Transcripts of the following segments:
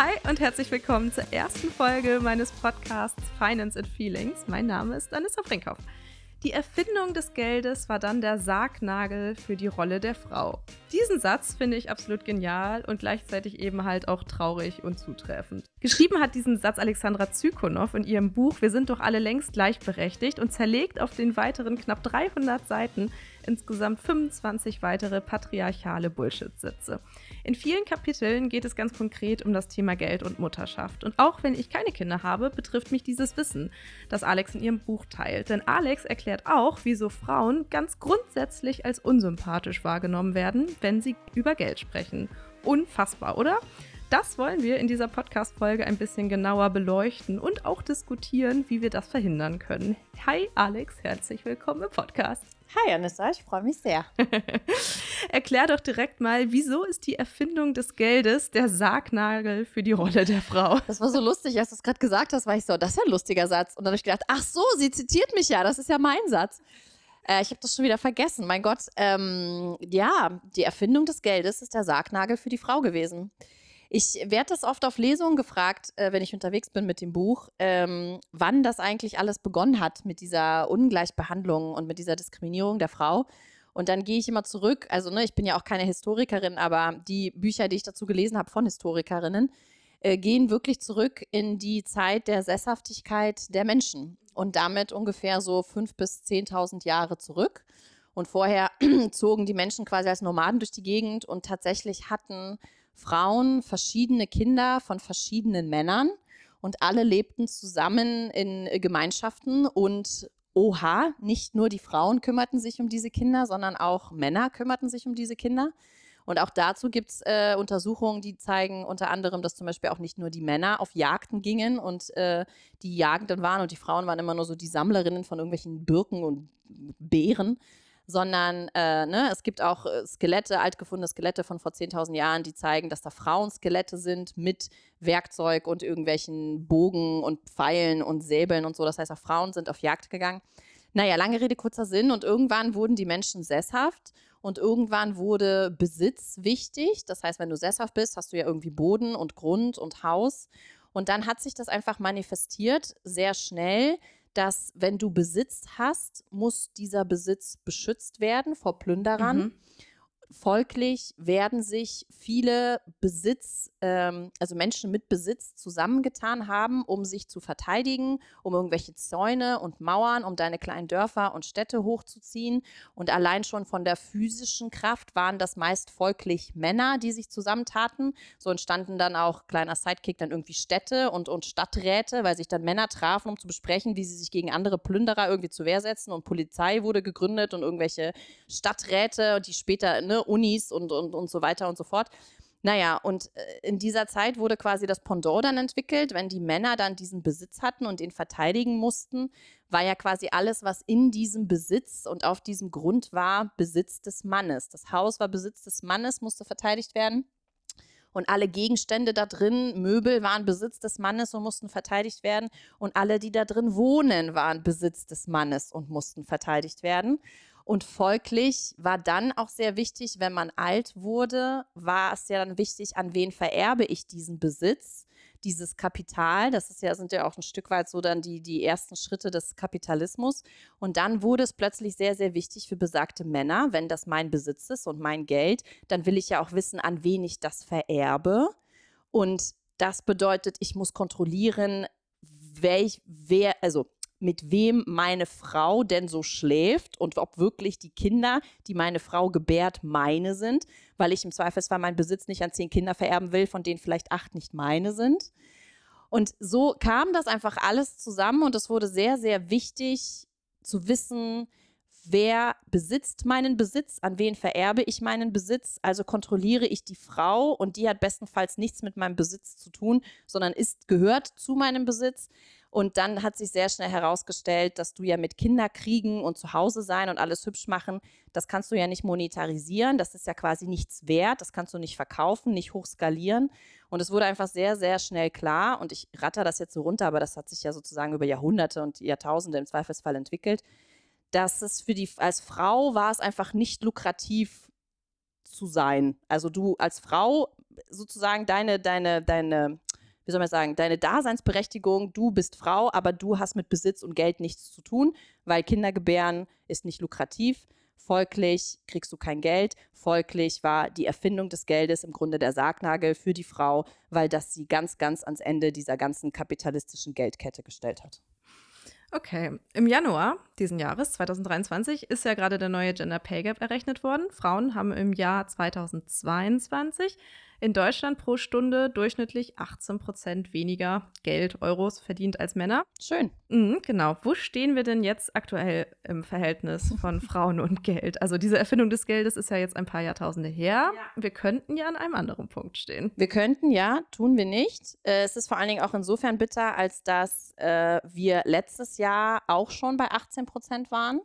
Hi und herzlich willkommen zur ersten Folge meines Podcasts Finance and Feelings. Mein Name ist Anissa Brinkhoff. Die Erfindung des Geldes war dann der Sargnagel für die Rolle der Frau. Diesen Satz finde ich absolut genial und gleichzeitig eben halt auch traurig und zutreffend. Geschrieben hat diesen Satz Alexandra Zykonow in ihrem Buch Wir sind doch alle längst gleichberechtigt und zerlegt auf den weiteren knapp 300 Seiten insgesamt 25 weitere patriarchale Bullshit-Sitze. In vielen Kapiteln geht es ganz konkret um das Thema Geld und Mutterschaft. Und auch wenn ich keine Kinder habe, betrifft mich dieses Wissen, das Alex in ihrem Buch teilt. Denn Alex erklärt auch, wieso Frauen ganz grundsätzlich als unsympathisch wahrgenommen werden, wenn sie über Geld sprechen. Unfassbar, oder? Das wollen wir in dieser Podcast-Folge ein bisschen genauer beleuchten und auch diskutieren, wie wir das verhindern können. Hi Alex, herzlich willkommen im Podcast. Hi Anissa, ich freue mich sehr. Erklär doch direkt mal, wieso ist die Erfindung des Geldes der Sargnagel für die Rolle der Frau? Das war so lustig, als du es gerade gesagt hast, war ich so, das ist ja ein lustiger Satz. Und dann habe ich gedacht, ach so, sie zitiert mich ja, das ist ja mein Satz. Äh, ich habe das schon wieder vergessen. Mein Gott, ähm, ja, die Erfindung des Geldes ist der Sargnagel für die Frau gewesen. Ich werde das oft auf Lesungen gefragt, äh, wenn ich unterwegs bin mit dem Buch, ähm, wann das eigentlich alles begonnen hat mit dieser Ungleichbehandlung und mit dieser Diskriminierung der Frau. Und dann gehe ich immer zurück. Also, ne, ich bin ja auch keine Historikerin, aber die Bücher, die ich dazu gelesen habe von Historikerinnen, äh, gehen wirklich zurück in die Zeit der Sesshaftigkeit der Menschen und damit ungefähr so 5.000 bis 10.000 Jahre zurück. Und vorher zogen die Menschen quasi als Nomaden durch die Gegend und tatsächlich hatten Frauen verschiedene Kinder von verschiedenen Männern und alle lebten zusammen in äh, Gemeinschaften und oha, nicht nur die Frauen kümmerten sich um diese Kinder, sondern auch Männer kümmerten sich um diese Kinder. Und auch dazu gibt es äh, Untersuchungen, die zeigen unter anderem, dass zum Beispiel auch nicht nur die Männer auf Jagden gingen und äh, die Jagenden waren und die Frauen waren immer nur so die Sammlerinnen von irgendwelchen Birken und Beeren, sondern äh, ne, es gibt auch äh, Skelette, altgefundene Skelette von vor 10.000 Jahren, die zeigen, dass da Frauenskelette sind mit Werkzeug und irgendwelchen Bogen und Pfeilen und Säbeln und so. Das heißt, auch Frauen sind auf Jagd gegangen. Naja, lange Rede, kurzer Sinn. Und irgendwann wurden die Menschen sesshaft und irgendwann wurde Besitz wichtig. Das heißt, wenn du sesshaft bist, hast du ja irgendwie Boden und Grund und Haus. Und dann hat sich das einfach manifestiert, sehr schnell, dass wenn du Besitz hast, muss dieser Besitz beschützt werden vor Plünderern. Mhm. Folglich werden sich viele Besitz, ähm, also Menschen mit Besitz zusammengetan haben, um sich zu verteidigen, um irgendwelche Zäune und Mauern, um deine kleinen Dörfer und Städte hochzuziehen. Und allein schon von der physischen Kraft waren das meist folglich Männer, die sich zusammentaten. So entstanden dann auch, kleiner Sidekick, dann irgendwie Städte und, und Stadträte, weil sich dann Männer trafen, um zu besprechen, wie sie sich gegen andere Plünderer irgendwie zur Wehr setzen. Und Polizei wurde gegründet und irgendwelche Stadträte, die später, ne, Unis und, und, und so weiter und so fort. Naja, und äh, in dieser Zeit wurde quasi das Pendant dann entwickelt, wenn die Männer dann diesen Besitz hatten und ihn verteidigen mussten, war ja quasi alles, was in diesem Besitz und auf diesem Grund war, Besitz des Mannes. Das Haus war Besitz des Mannes, musste verteidigt werden. Und alle Gegenstände da drin, Möbel waren Besitz des Mannes und mussten verteidigt werden. Und alle, die da drin wohnen, waren Besitz des Mannes und mussten verteidigt werden. Und folglich war dann auch sehr wichtig, wenn man alt wurde, war es ja dann wichtig, an wen vererbe ich diesen Besitz, dieses Kapital. Das ist ja, sind ja auch ein Stück weit so dann die, die ersten Schritte des Kapitalismus. Und dann wurde es plötzlich sehr, sehr wichtig für besagte Männer, wenn das mein Besitz ist und mein Geld, dann will ich ja auch wissen, an wen ich das vererbe. Und das bedeutet, ich muss kontrollieren, welch, wer, also mit wem meine Frau denn so schläft und ob wirklich die Kinder, die meine Frau gebärt, meine sind, weil ich im Zweifelsfall meinen Besitz nicht an zehn Kinder vererben will, von denen vielleicht acht nicht meine sind. Und so kam das einfach alles zusammen und es wurde sehr, sehr wichtig zu wissen, wer besitzt meinen Besitz, an wen vererbe ich meinen Besitz, also kontrolliere ich die Frau und die hat bestenfalls nichts mit meinem Besitz zu tun, sondern ist gehört zu meinem Besitz. Und dann hat sich sehr schnell herausgestellt, dass du ja mit Kinderkriegen und zu Hause sein und alles hübsch machen, das kannst du ja nicht monetarisieren. Das ist ja quasi nichts wert. Das kannst du nicht verkaufen, nicht hochskalieren. Und es wurde einfach sehr, sehr schnell klar. Und ich ratter das jetzt so runter, aber das hat sich ja sozusagen über Jahrhunderte und Jahrtausende im Zweifelsfall entwickelt, dass es für die, als Frau war es einfach nicht lukrativ zu sein. Also du als Frau sozusagen deine, deine, deine, wie soll man sagen, deine Daseinsberechtigung, du bist Frau, aber du hast mit Besitz und Geld nichts zu tun, weil Kindergebären ist nicht lukrativ. Folglich kriegst du kein Geld. Folglich war die Erfindung des Geldes im Grunde der Sargnagel für die Frau, weil das sie ganz, ganz ans Ende dieser ganzen kapitalistischen Geldkette gestellt hat. Okay, im Januar diesen Jahres, 2023, ist ja gerade der neue Gender Pay Gap errechnet worden. Frauen haben im Jahr 2022 in Deutschland pro Stunde durchschnittlich 18 Prozent weniger Geld, Euros verdient als Männer. Schön. Mhm, genau. Wo stehen wir denn jetzt aktuell im Verhältnis von Frauen und Geld? Also diese Erfindung des Geldes ist ja jetzt ein paar Jahrtausende her. Ja. Wir könnten ja an einem anderen Punkt stehen. Wir könnten, ja, tun wir nicht. Äh, es ist vor allen Dingen auch insofern bitter, als dass äh, wir letztes Jahr auch schon bei 18 Prozent waren.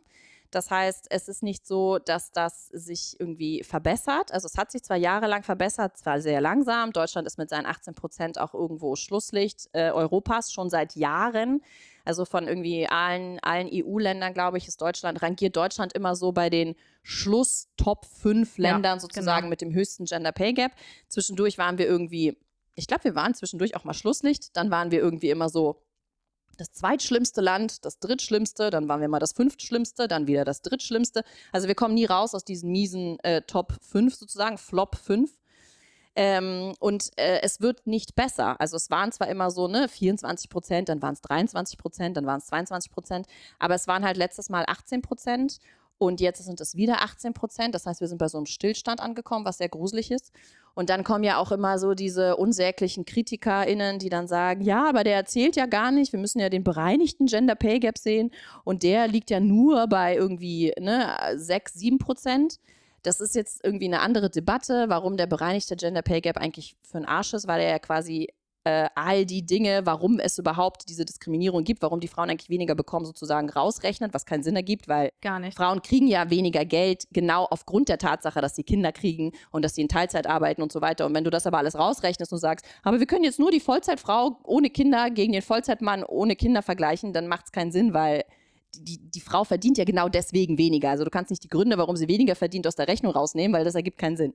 Das heißt, es ist nicht so, dass das sich irgendwie verbessert. Also es hat sich zwar jahrelang verbessert, zwar sehr langsam. Deutschland ist mit seinen 18 Prozent auch irgendwo Schlusslicht äh, Europas schon seit Jahren. Also von irgendwie allen, allen EU-Ländern, glaube ich, ist Deutschland, rangiert Deutschland immer so bei den Schluss-Top 5 Ländern ja, sozusagen genau. mit dem höchsten Gender Pay Gap. Zwischendurch waren wir irgendwie, ich glaube, wir waren zwischendurch auch mal Schlusslicht. Dann waren wir irgendwie immer so das zweitschlimmste Land, das drittschlimmste, dann waren wir mal das fünftschlimmste, dann wieder das drittschlimmste. Also wir kommen nie raus aus diesen miesen äh, Top 5 sozusagen, Flop 5. Ähm, und äh, es wird nicht besser. Also es waren zwar immer so, ne, 24 Prozent, dann waren es 23 Prozent, dann waren es 22 Prozent, aber es waren halt letztes Mal 18 Prozent und jetzt sind es wieder 18 Prozent. Das heißt, wir sind bei so einem Stillstand angekommen, was sehr gruselig ist. Und dann kommen ja auch immer so diese unsäglichen KritikerInnen, die dann sagen, ja, aber der erzählt ja gar nicht, wir müssen ja den bereinigten Gender Pay Gap sehen und der liegt ja nur bei irgendwie ne, 6, 7 Prozent. Das ist jetzt irgendwie eine andere Debatte, warum der bereinigte Gender Pay Gap eigentlich für einen Arsch ist, weil er ja quasi äh, all die Dinge, warum es überhaupt diese Diskriminierung gibt, warum die Frauen eigentlich weniger bekommen, sozusagen rausrechnet, was keinen Sinn ergibt, weil Frauen kriegen ja weniger Geld, genau aufgrund der Tatsache, dass sie Kinder kriegen und dass sie in Teilzeit arbeiten und so weiter. Und wenn du das aber alles rausrechnest und sagst, aber wir können jetzt nur die Vollzeitfrau ohne Kinder gegen den Vollzeitmann ohne Kinder vergleichen, dann macht es keinen Sinn, weil die, die Frau verdient ja genau deswegen weniger. Also du kannst nicht die Gründe, warum sie weniger verdient, aus der Rechnung rausnehmen, weil das ergibt keinen Sinn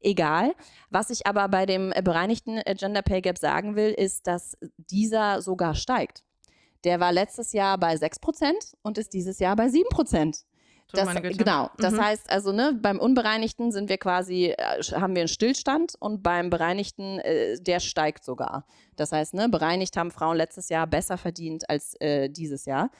egal. Was ich aber bei dem äh, bereinigten äh, Gender Pay Gap sagen will, ist, dass dieser sogar steigt. Der war letztes Jahr bei 6% und ist dieses Jahr bei 7%. Das, genau. Das mhm. heißt also, ne, beim Unbereinigten sind wir quasi, äh, haben wir einen Stillstand und beim Bereinigten, äh, der steigt sogar. Das heißt, ne, bereinigt haben Frauen letztes Jahr besser verdient als äh, dieses Jahr.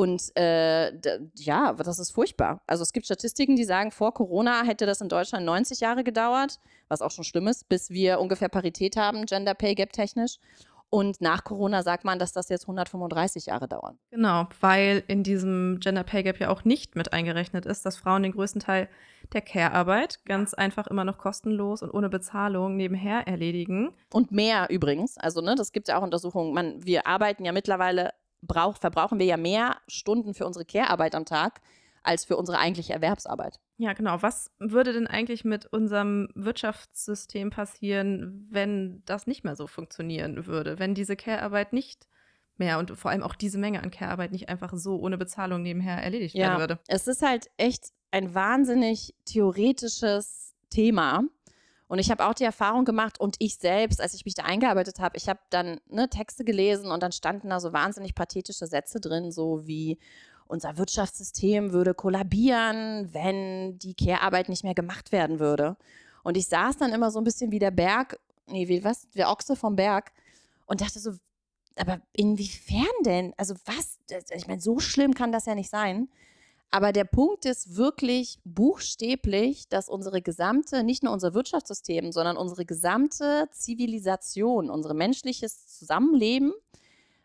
Und äh, ja, das ist furchtbar. Also es gibt Statistiken, die sagen, vor Corona hätte das in Deutschland 90 Jahre gedauert, was auch schon schlimm ist, bis wir ungefähr Parität haben, Gender Pay Gap technisch. Und nach Corona sagt man, dass das jetzt 135 Jahre dauert. Genau, weil in diesem Gender Pay Gap ja auch nicht mit eingerechnet ist, dass Frauen den größten Teil der Care-Arbeit ganz einfach immer noch kostenlos und ohne Bezahlung nebenher erledigen. Und mehr übrigens. Also, ne, das gibt ja auch Untersuchungen. Man, wir arbeiten ja mittlerweile brauch, verbrauchen wir ja mehr Stunden für unsere Care-Arbeit am Tag als für unsere eigentliche Erwerbsarbeit. Ja, genau. Was würde denn eigentlich mit unserem Wirtschaftssystem passieren, wenn das nicht mehr so funktionieren würde? Wenn diese Care-Arbeit nicht mehr und vor allem auch diese Menge an Care-Arbeit nicht einfach so ohne Bezahlung nebenher erledigt ja, werden würde? Es ist halt echt ein wahnsinnig theoretisches Thema. Und ich habe auch die Erfahrung gemacht und ich selbst, als ich mich da eingearbeitet habe, ich habe dann ne, Texte gelesen und dann standen da so wahnsinnig pathetische Sätze drin, so wie unser Wirtschaftssystem würde kollabieren, wenn die Care-Arbeit nicht mehr gemacht werden würde. Und ich saß dann immer so ein bisschen wie der Berg, nee, wie was, der Ochse vom Berg und dachte so, aber inwiefern denn? Also was? Ich meine, so schlimm kann das ja nicht sein. Aber der Punkt ist wirklich buchstäblich, dass unsere gesamte, nicht nur unser Wirtschaftssystem, sondern unsere gesamte Zivilisation, unser menschliches Zusammenleben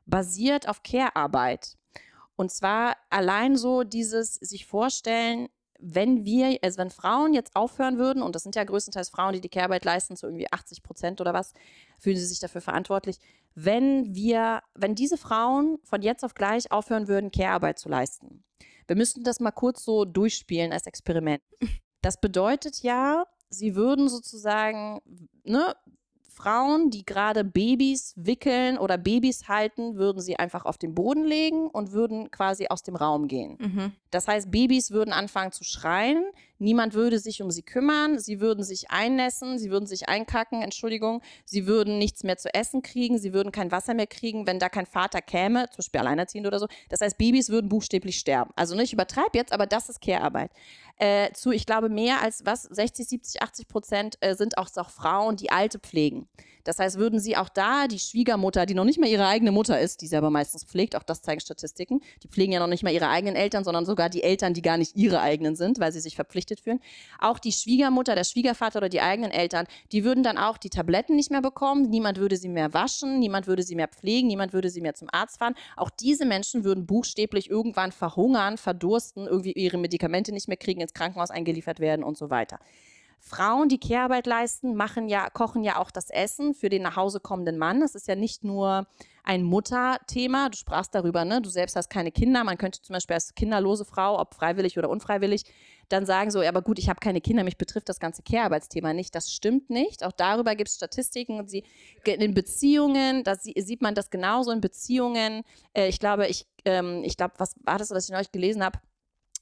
basiert auf Care-Arbeit. Und zwar allein so dieses sich vorstellen, wenn wir, also wenn Frauen jetzt aufhören würden, und das sind ja größtenteils Frauen, die die Care-Arbeit leisten, so irgendwie 80 Prozent oder was, fühlen sie sich dafür verantwortlich. Wenn wir, wenn diese Frauen von jetzt auf gleich aufhören würden, Care-Arbeit zu leisten, wir müssten das mal kurz so durchspielen als Experiment. Das bedeutet ja, sie würden sozusagen, ne, Frauen, die gerade Babys wickeln oder Babys halten, würden sie einfach auf den Boden legen und würden quasi aus dem Raum gehen. Mhm. Das heißt, Babys würden anfangen zu schreien, Niemand würde sich um sie kümmern. Sie würden sich einnässen, sie würden sich einkacken, Entschuldigung. Sie würden nichts mehr zu essen kriegen, sie würden kein Wasser mehr kriegen, wenn da kein Vater käme, zum Beispiel alleinerziehend oder so. Das heißt, Babys würden buchstäblich sterben. Also nicht übertreib jetzt, aber das ist Care-Arbeit. Äh, zu, ich glaube, mehr als was, 60, 70, 80 Prozent äh, sind auch, auch Frauen, die Alte pflegen. Das heißt, würden sie auch da die Schwiegermutter, die noch nicht mal ihre eigene Mutter ist, die sie aber meistens pflegt, auch das zeigen Statistiken, die pflegen ja noch nicht mal ihre eigenen Eltern, sondern sogar die Eltern, die gar nicht ihre eigenen sind, weil sie sich verpflichtet fühlen. Auch die Schwiegermutter, der Schwiegervater oder die eigenen Eltern, die würden dann auch die Tabletten nicht mehr bekommen, niemand würde sie mehr waschen, niemand würde sie mehr pflegen, niemand würde sie mehr zum Arzt fahren. Auch diese Menschen würden buchstäblich irgendwann verhungern, verdursten, irgendwie ihre Medikamente nicht mehr kriegen, ins Krankenhaus eingeliefert werden und so weiter. Frauen, die Kehrarbeit leisten, machen ja, kochen ja auch das Essen für den nach Hause kommenden Mann. Das ist ja nicht nur ein Mutterthema. Du sprachst darüber, ne? Du selbst hast keine Kinder. Man könnte zum Beispiel als kinderlose Frau, ob freiwillig oder unfreiwillig, dann sagen so, aber gut, ich habe keine Kinder, mich betrifft das ganze Care-Arbeitsthema nicht. Das stimmt nicht. Auch darüber gibt es Statistiken. Sie, in Beziehungen, da sieht man das genauso in Beziehungen. Äh, ich glaube, ich, ähm, ich glaube, was war das, was ich neulich gelesen habe?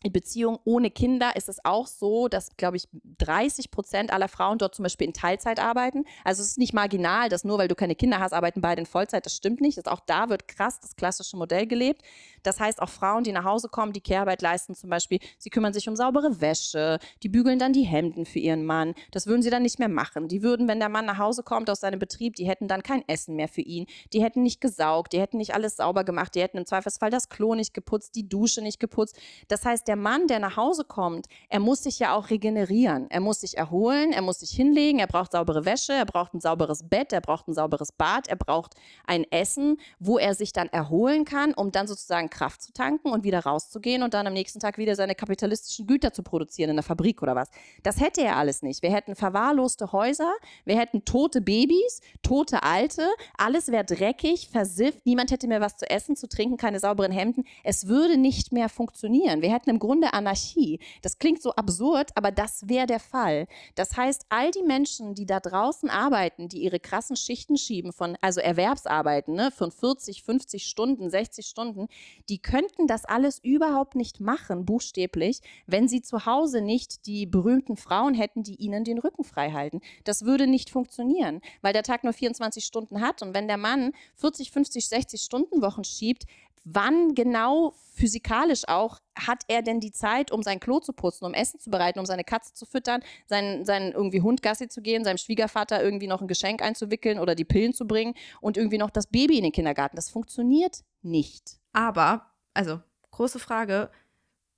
In Beziehung ohne Kinder ist es auch so, dass, glaube ich, 30 Prozent aller Frauen dort zum Beispiel in Teilzeit arbeiten. Also es ist nicht marginal, dass nur weil du keine Kinder hast, arbeiten beide in Vollzeit. Das stimmt nicht. Das, auch da wird krass das klassische Modell gelebt. Das heißt, auch Frauen, die nach Hause kommen, die Kehrarbeit leisten zum Beispiel, sie kümmern sich um saubere Wäsche, die bügeln dann die Hemden für ihren Mann. Das würden sie dann nicht mehr machen. Die würden, wenn der Mann nach Hause kommt aus seinem Betrieb, die hätten dann kein Essen mehr für ihn. Die hätten nicht gesaugt, die hätten nicht alles sauber gemacht, die hätten im Zweifelsfall das Klo nicht geputzt, die Dusche nicht geputzt. Das heißt, der der Mann, der nach Hause kommt, er muss sich ja auch regenerieren. Er muss sich erholen, er muss sich hinlegen, er braucht saubere Wäsche, er braucht ein sauberes Bett, er braucht ein sauberes Bad, er braucht ein Essen, wo er sich dann erholen kann, um dann sozusagen Kraft zu tanken und wieder rauszugehen und dann am nächsten Tag wieder seine kapitalistischen Güter zu produzieren in der Fabrik oder was. Das hätte er alles nicht. Wir hätten verwahrloste Häuser, wir hätten tote Babys, tote Alte, alles wäre dreckig, versifft, niemand hätte mehr was zu essen, zu trinken, keine sauberen Hemden. Es würde nicht mehr funktionieren. Wir hätten im Grunde Anarchie. Das klingt so absurd, aber das wäre der Fall. Das heißt, all die Menschen, die da draußen arbeiten, die ihre krassen Schichten schieben, von, also Erwerbsarbeiten, ne, von 40, 50 Stunden, 60 Stunden, die könnten das alles überhaupt nicht machen, buchstäblich, wenn sie zu Hause nicht die berühmten Frauen hätten, die ihnen den Rücken frei halten. Das würde nicht funktionieren, weil der Tag nur 24 Stunden hat und wenn der Mann 40, 50, 60 Stunden Wochen schiebt, wann genau physikalisch auch hat er denn die Zeit, um sein Klo zu putzen, um Essen zu bereiten, um seine Katze zu füttern, seinen, seinen irgendwie Hund Gassi zu gehen, seinem Schwiegervater irgendwie noch ein Geschenk einzuwickeln oder die Pillen zu bringen und irgendwie noch das Baby in den Kindergarten. Das funktioniert nicht. Aber, also große Frage,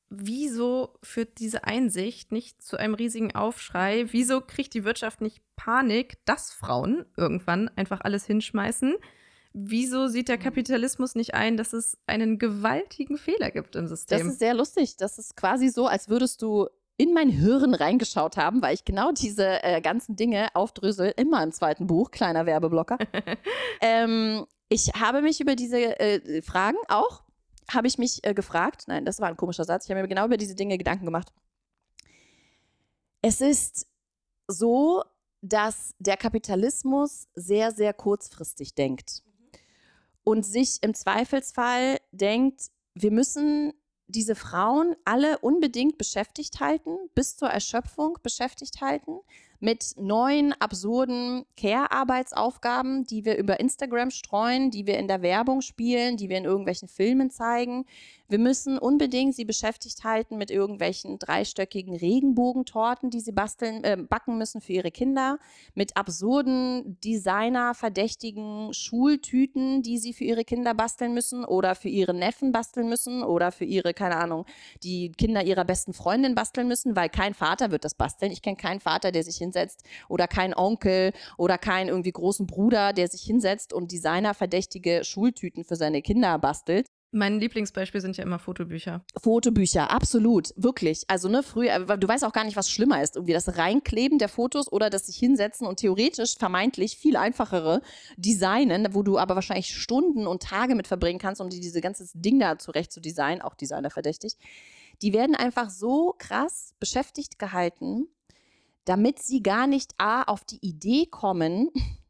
wieso führt diese Einsicht nicht zu einem riesigen Aufschrei? Wieso kriegt die Wirtschaft nicht Panik, dass Frauen irgendwann einfach alles hinschmeißen? Wieso sieht der mhm. Kapitalismus nicht ein, dass es einen gewaltigen Fehler gibt im System? Das ist sehr lustig. Das ist quasi so, als würdest du in mein Hirn reingeschaut haben, weil ich genau diese äh, ganzen Dinge aufdrösel in meinem zweiten Buch, kleiner Werbeblocker. ähm, ich habe mich über diese äh, Fragen auch, habe ich mich äh, gefragt, nein, das war ein komischer Satz, ich habe mir genau über diese Dinge Gedanken gemacht. Es ist so, dass der Kapitalismus sehr, sehr kurzfristig denkt und sich im Zweifelsfall denkt, wir müssen diese Frauen alle unbedingt beschäftigt halten, bis zur Erschöpfung beschäftigt halten, mit neuen, absurden Care-Arbeitsaufgaben, die wir über Instagram streuen, die wir in der Werbung spielen, die wir in irgendwelchen Filmen zeigen, wir müssen unbedingt sie beschäftigt halten mit irgendwelchen dreistöckigen Regenbogentorten, die sie basteln, äh, backen müssen für ihre Kinder, mit absurden Designer-verdächtigen Schultüten, die sie für ihre Kinder basteln müssen oder für ihre Neffen basteln müssen oder für ihre, keine Ahnung, die Kinder ihrer besten Freundin basteln müssen, weil kein Vater wird das basteln. Ich kenne keinen Vater, der sich hinsetzt oder keinen Onkel oder keinen irgendwie großen Bruder, der sich hinsetzt und Designer-verdächtige Schultüten für seine Kinder bastelt. Mein Lieblingsbeispiel sind ja immer Fotobücher. Fotobücher, absolut, wirklich. Also ne, früher, du weißt auch gar nicht, was schlimmer ist, irgendwie das Reinkleben der Fotos oder das sich hinsetzen und theoretisch vermeintlich viel einfachere Designen, wo du aber wahrscheinlich Stunden und Tage mit verbringen kannst, um dir diese ganze Ding da zurecht zu designen, auch Designer verdächtig. Die werden einfach so krass beschäftigt gehalten, damit sie gar nicht A auf die Idee kommen,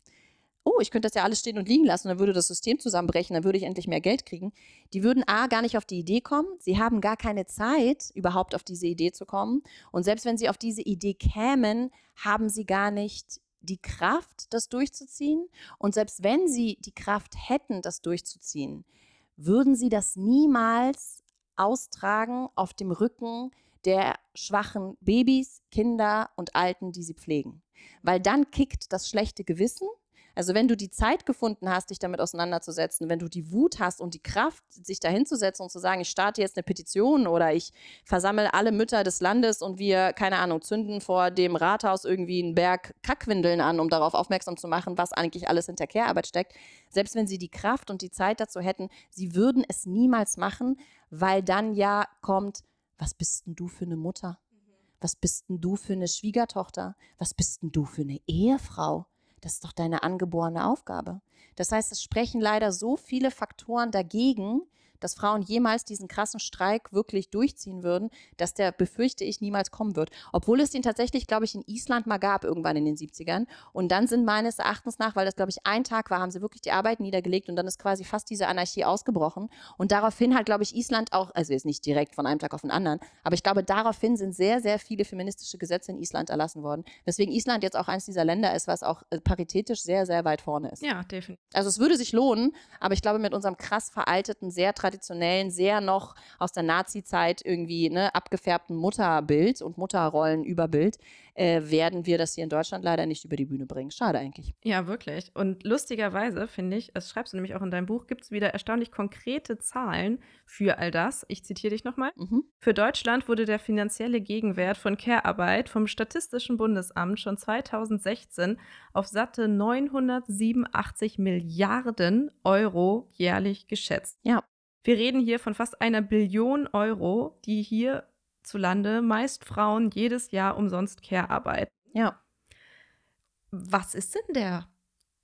oh, ich könnte das ja alles stehen und liegen lassen, dann würde das System zusammenbrechen, dann würde ich endlich mehr Geld kriegen. Die würden A, gar nicht auf die Idee kommen. Sie haben gar keine Zeit, überhaupt auf diese Idee zu kommen. Und selbst wenn sie auf diese Idee kämen, haben sie gar nicht die Kraft, das durchzuziehen. Und selbst wenn sie die Kraft hätten, das durchzuziehen, würden sie das niemals austragen auf dem Rücken der schwachen Babys, Kinder und Alten, die sie pflegen. Weil dann kickt das schlechte Gewissen also wenn du die Zeit gefunden hast, dich damit auseinanderzusetzen, wenn du die Wut hast und die Kraft, sich dahinzusetzen und zu sagen, ich starte jetzt eine Petition oder ich versammle alle Mütter des Landes und wir, keine Ahnung, zünden vor dem Rathaus irgendwie einen Berg Kackwindeln an, um darauf aufmerksam zu machen, was eigentlich alles hinter Care-Arbeit steckt. Selbst wenn sie die Kraft und die Zeit dazu hätten, sie würden es niemals machen, weil dann ja kommt, was bist denn du für eine Mutter? Was bist denn du für eine Schwiegertochter? Was bist denn du für eine Ehefrau? Das ist doch deine angeborene Aufgabe. Das heißt, es sprechen leider so viele Faktoren dagegen, dass Frauen jemals diesen krassen Streik wirklich durchziehen würden, dass der, befürchte ich, niemals kommen wird. Obwohl es den tatsächlich, glaube ich, in Island mal gab, irgendwann in den 70ern. Und dann sind meines Erachtens nach, weil das, glaube ich, ein Tag war, haben sie wirklich die Arbeit niedergelegt und dann ist quasi fast diese Anarchie ausgebrochen. Und daraufhin hat, glaube ich, Island auch, also jetzt nicht direkt von einem Tag auf den anderen, aber ich glaube, daraufhin sind sehr, sehr viele feministische Gesetze in Island erlassen worden. Weswegen Island jetzt auch eines dieser Länder ist, was auch äh, paritätisch sehr, sehr weit vorne ist. Ja, definitiv. Also es würde sich lohnen, aber ich glaube, mit unserem krass veralteten, sehr traditionellen, sehr noch aus der Nazi-Zeit irgendwie ne, abgefärbten Mutterbild und Mutterrollenüberbild äh, werden wir das hier in Deutschland leider nicht über die Bühne bringen. Schade eigentlich. Ja, wirklich. Und lustigerweise finde ich, das schreibst du nämlich auch in deinem Buch, gibt es wieder erstaunlich konkrete Zahlen für all das. Ich zitiere dich nochmal. Mhm. Für Deutschland wurde der finanzielle Gegenwert von Care-Arbeit vom Statistischen Bundesamt schon 2016 auf satte 987 Milliarden Euro jährlich geschätzt. Ja. Wir reden hier von fast einer Billion Euro, die hierzulande meist Frauen jedes Jahr umsonst Care arbeiten. Ja. Was ist denn der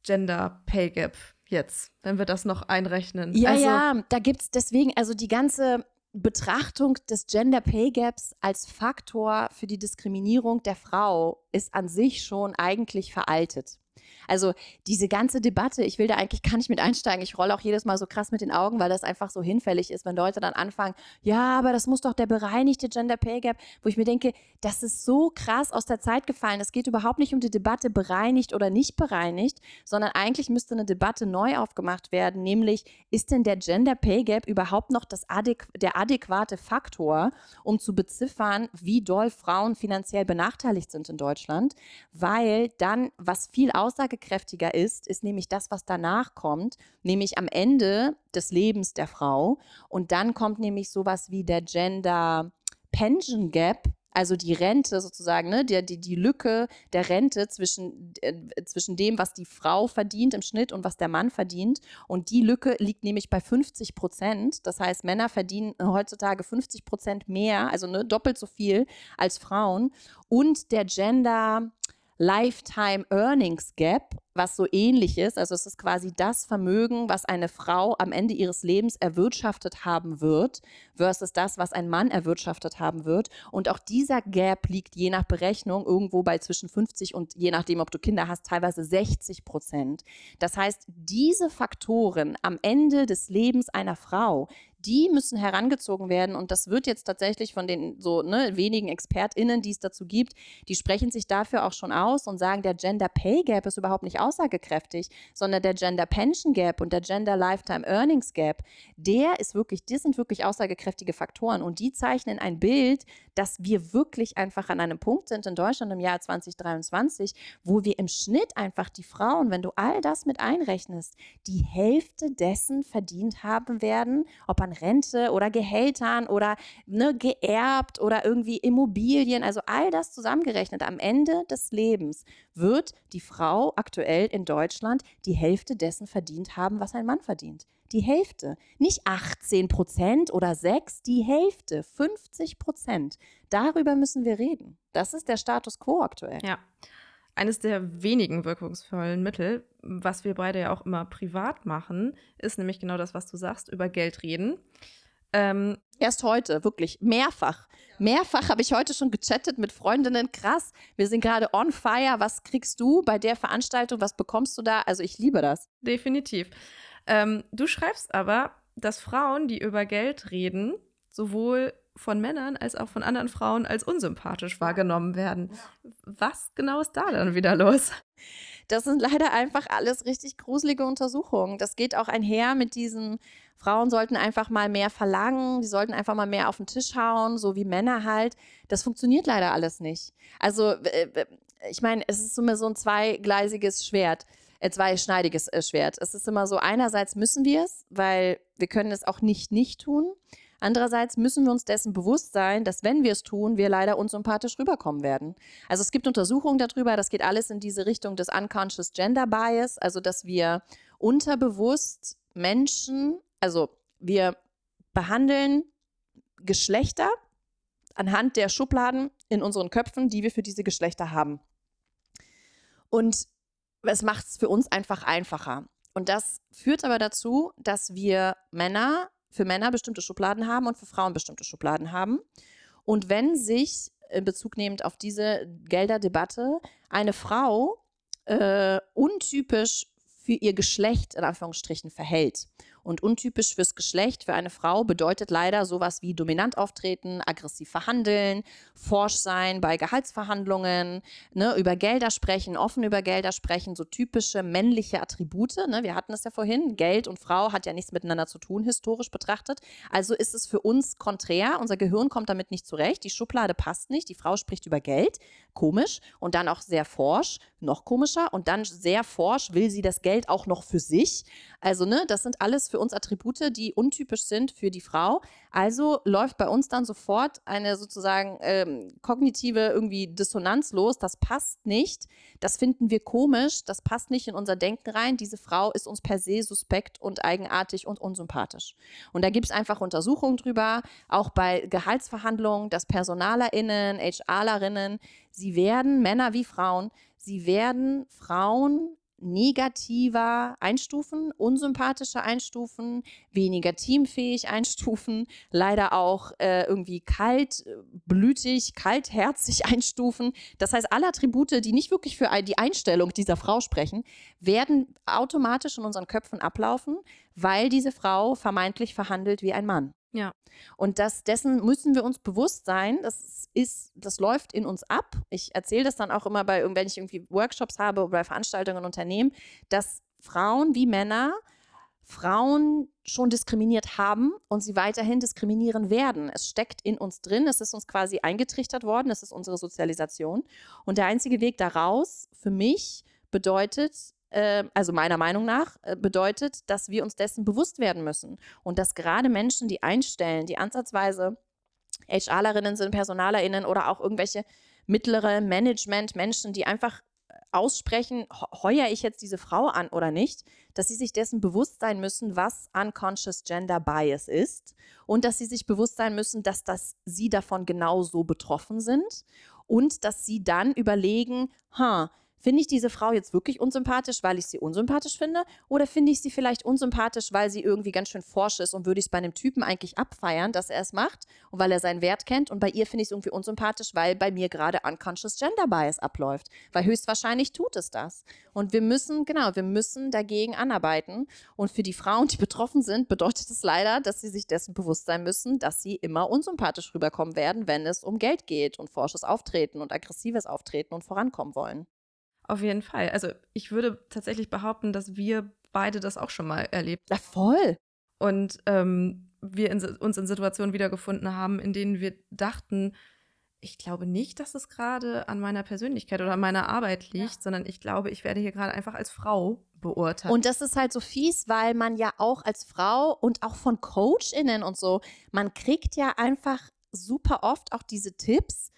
Gender Pay Gap jetzt, wenn wir das noch einrechnen? Ja, also, ja, da gibt es deswegen, also die ganze Betrachtung des Gender Pay Gaps als Faktor für die Diskriminierung der Frau ist an sich schon eigentlich veraltet. Also diese ganze Debatte, ich will da eigentlich gar nicht mit einsteigen. Ich rolle auch jedes Mal so krass mit den Augen, weil das einfach so hinfällig ist, wenn Leute dann anfangen, ja, aber das muss doch der bereinigte Gender Pay Gap, wo ich mir denke, das ist so krass aus der Zeit gefallen. Es geht überhaupt nicht um die Debatte bereinigt oder nicht bereinigt, sondern eigentlich müsste eine Debatte neu aufgemacht werden, nämlich ist denn der Gender Pay Gap überhaupt noch das adäqu der adäquate Faktor, um zu beziffern, wie doll Frauen finanziell benachteiligt sind in Deutschland? Weil dann, was viel aussagekräftiger ist, ist nämlich das, was danach kommt, nämlich am Ende des Lebens der Frau. Und dann kommt nämlich sowas wie der Gender Pension Gap, also die Rente sozusagen, ne, die, die, die Lücke der Rente zwischen, äh, zwischen dem, was die Frau verdient im Schnitt und was der Mann verdient. Und die Lücke liegt nämlich bei 50 Prozent. Das heißt, Männer verdienen heutzutage 50 Prozent mehr, also ne, doppelt so viel als Frauen. Und der Gender Lifetime Earnings Gap, was so ähnlich ist. Also es ist quasi das Vermögen, was eine Frau am Ende ihres Lebens erwirtschaftet haben wird, versus das, was ein Mann erwirtschaftet haben wird. Und auch dieser Gap liegt je nach Berechnung irgendwo bei zwischen 50 und je nachdem, ob du Kinder hast, teilweise 60 Prozent. Das heißt, diese Faktoren am Ende des Lebens einer Frau, die müssen herangezogen werden. Und das wird jetzt tatsächlich von den so ne, wenigen ExpertInnen, die es dazu gibt, die sprechen sich dafür auch schon aus und sagen, der Gender Pay Gap ist überhaupt nicht aussagekräftig, sondern der Gender Pension Gap und der Gender Lifetime Earnings Gap, der ist wirklich, die sind wirklich aussagekräftige Faktoren und die zeichnen ein Bild, dass wir wirklich einfach an einem Punkt sind in Deutschland im Jahr 2023, wo wir im Schnitt einfach die Frauen, wenn du all das mit einrechnest, die Hälfte dessen verdient haben werden, ob an Rente oder Gehältern oder ne, geerbt oder irgendwie Immobilien, also all das zusammengerechnet. Am Ende des Lebens wird die Frau aktuell in Deutschland die Hälfte dessen verdient haben, was ein Mann verdient. Die Hälfte. Nicht 18 Prozent oder 6, die Hälfte, 50 Prozent. Darüber müssen wir reden. Das ist der Status quo aktuell. Ja. Eines der wenigen wirkungsvollen Mittel, was wir beide ja auch immer privat machen, ist nämlich genau das, was du sagst, über Geld reden. Ähm, Erst heute, wirklich, mehrfach. Mehrfach habe ich heute schon gechattet mit Freundinnen. Krass, wir sind gerade on fire. Was kriegst du bei der Veranstaltung? Was bekommst du da? Also ich liebe das. Definitiv. Ähm, du schreibst aber, dass Frauen, die über Geld reden, sowohl von Männern als auch von anderen Frauen als unsympathisch wahrgenommen werden. Was genau ist da dann wieder los? Das sind leider einfach alles richtig gruselige Untersuchungen. Das geht auch einher mit diesem, Frauen sollten einfach mal mehr verlangen, die sollten einfach mal mehr auf den Tisch hauen, so wie Männer halt. Das funktioniert leider alles nicht. Also, ich meine, es ist immer so ein zweigleisiges Schwert, äh, zweischneidiges äh, Schwert. Es ist immer so, einerseits müssen wir es, weil wir können es auch nicht nicht tun. Andererseits müssen wir uns dessen bewusst sein, dass wenn wir es tun, wir leider unsympathisch rüberkommen werden. Also es gibt Untersuchungen darüber, das geht alles in diese Richtung des Unconscious Gender Bias, also dass wir unterbewusst Menschen, also wir behandeln Geschlechter anhand der Schubladen in unseren Köpfen, die wir für diese Geschlechter haben. Und es macht es für uns einfach einfacher. Und das führt aber dazu, dass wir Männer für Männer bestimmte Schubladen haben und für Frauen bestimmte Schubladen haben. Und wenn sich in Bezug nehmend auf diese Gelderdebatte eine Frau äh, untypisch für ihr Geschlecht in Anführungsstrichen verhält und untypisch fürs Geschlecht für eine Frau bedeutet leider sowas wie dominant auftreten, aggressiv verhandeln, forsch sein bei Gehaltsverhandlungen, ne, über Gelder sprechen, offen über Gelder sprechen, so typische männliche Attribute. Ne? Wir hatten es ja vorhin, Geld und Frau hat ja nichts miteinander zu tun, historisch betrachtet. Also ist es für uns konträr, unser Gehirn kommt damit nicht zurecht, die Schublade passt nicht, die Frau spricht über Geld, komisch und dann auch sehr forsch, noch komischer und dann sehr forsch will sie das Geld auch noch für sich. Also, ne, das sind alles für uns Attribute, die untypisch sind für die Frau. Also läuft bei uns dann sofort eine sozusagen ähm, kognitive irgendwie Dissonanz los. Das passt nicht. Das finden wir komisch. Das passt nicht in unser Denken rein. Diese Frau ist uns per se suspekt und eigenartig und unsympathisch. Und da gibt es einfach Untersuchungen drüber, auch bei Gehaltsverhandlungen, dass PersonalerInnen, HRlerinnen, sie werden, Männer wie Frauen, sie werden Frauen negativer einstufen, unsympathischer einstufen, weniger teamfähig einstufen, leider auch äh, irgendwie kaltblütig, kaltherzig einstufen. Das heißt, alle Attribute, die nicht wirklich für die Einstellung dieser Frau sprechen, werden automatisch in unseren Köpfen ablaufen, weil diese Frau vermeintlich verhandelt wie ein Mann. Ja. Und das, dessen müssen wir uns bewusst sein. Das ist, das läuft in uns ab. Ich erzähle das dann auch immer bei, wenn ich irgendwie Workshops habe oder bei Veranstaltungen in Unternehmen, dass Frauen wie Männer Frauen schon diskriminiert haben und sie weiterhin diskriminieren werden. Es steckt in uns drin, es ist uns quasi eingetrichtert worden, es ist unsere Sozialisation. Und der einzige Weg daraus für mich bedeutet, ähm, also meiner Meinung nach, äh, bedeutet, dass wir uns dessen bewusst werden müssen. Und dass gerade Menschen, die einstellen, die ansatzweise HRlerinnen sind, PersonalerInnen oder auch irgendwelche mittlere Management-Menschen, die einfach äh, aussprechen, heuer ich jetzt diese Frau an oder nicht, dass sie sich dessen bewusst sein müssen, was Unconscious Gender Bias ist und dass sie sich bewusst sein müssen, dass das sie davon genauso betroffen sind und dass sie dann überlegen, ha, Finde ich diese Frau jetzt wirklich unsympathisch, weil ich sie unsympathisch finde? Oder finde ich sie vielleicht unsympathisch, weil sie irgendwie ganz schön forsch ist und würde ich es bei einem Typen eigentlich abfeiern, dass er es macht und weil er seinen Wert kennt? Und bei ihr finde ich es irgendwie unsympathisch, weil bei mir gerade Unconscious Gender Bias abläuft. Weil höchstwahrscheinlich tut es das. Und wir müssen, genau, wir müssen dagegen anarbeiten. Und für die Frauen, die betroffen sind, bedeutet es leider, dass sie sich dessen bewusst sein müssen, dass sie immer unsympathisch rüberkommen werden, wenn es um Geld geht und forsches Auftreten und aggressives Auftreten und vorankommen wollen. Auf jeden Fall. Also ich würde tatsächlich behaupten, dass wir beide das auch schon mal erlebt haben. Ja, voll. Und ähm, wir in, uns in Situationen wiedergefunden haben, in denen wir dachten, ich glaube nicht, dass es gerade an meiner Persönlichkeit oder an meiner Arbeit liegt, ja. sondern ich glaube, ich werde hier gerade einfach als Frau beurteilt. Und das ist halt so fies, weil man ja auch als Frau und auch von CoachInnen und so, man kriegt ja einfach super oft auch diese Tipps,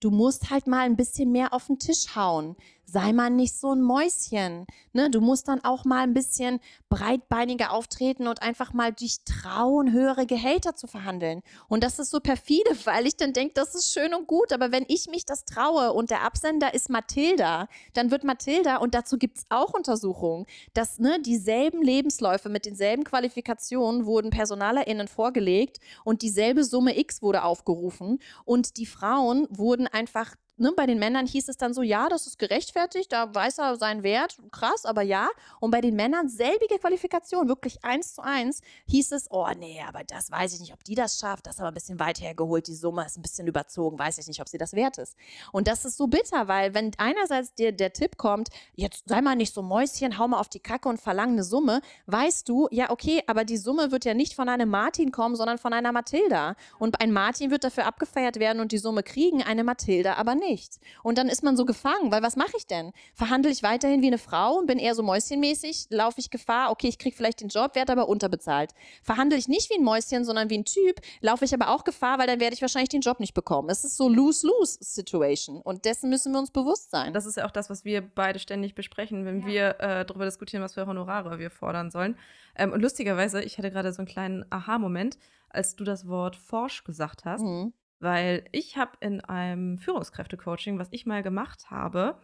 du musst halt mal ein bisschen mehr auf den Tisch hauen. Sei mal nicht so ein Mäuschen. Ne? Du musst dann auch mal ein bisschen breitbeiniger auftreten und einfach mal dich trauen, höhere Gehälter zu verhandeln. Und das ist so perfide, weil ich dann denke, das ist schön und gut, aber wenn ich mich das traue und der Absender ist Mathilda, dann wird Mathilda, und dazu gibt es auch Untersuchungen, dass ne, dieselben Lebensläufe mit denselben Qualifikationen wurden PersonalerInnen vorgelegt und dieselbe Summe X wurde aufgerufen und die Frauen wurden einfach ne, bei den Männern hieß es dann so, ja, das ist gerechtfertigt, da weiß er seinen Wert, krass, aber ja. Und bei den Männern selbige Qualifikation, wirklich eins zu eins, hieß es, oh nee, aber das weiß ich nicht, ob die das schafft, das ist aber ein bisschen weit hergeholt, die Summe ist ein bisschen überzogen, weiß ich nicht, ob sie das wert ist. Und das ist so bitter, weil wenn einerseits dir der Tipp kommt, jetzt sei mal nicht so Mäuschen, hau mal auf die Kacke und verlang eine Summe, weißt du, ja, okay, aber die Summe wird ja nicht von einem Martin kommen, sondern von einer Mathilda. Und ein Martin wird dafür abgefeiert werden und die Summe kriegen, eine Mathilda aber nicht nichts. Und dann ist man so gefangen, weil was mache ich denn? Verhandle ich weiterhin wie eine Frau und bin eher so mäuschenmäßig? Laufe ich Gefahr, okay, ich kriege vielleicht den Job, werde aber unterbezahlt. Verhandle ich nicht wie ein Mäuschen, sondern wie ein Typ, laufe ich aber auch Gefahr, weil dann werde ich wahrscheinlich den Job nicht bekommen. Es ist so Lose-Lose-Situation und dessen müssen wir uns bewusst sein. Das ist ja auch das, was wir beide ständig besprechen, wenn ja. wir äh, darüber diskutieren, was für Honorare wir fordern sollen. Ähm, und lustigerweise, ich hatte gerade so einen kleinen Aha-Moment, als du das Wort forsch gesagt hast. Mhm. Weil ich habe in einem Führungskräfte-Coaching, was ich mal gemacht habe,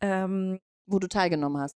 ähm, wo du teilgenommen hast.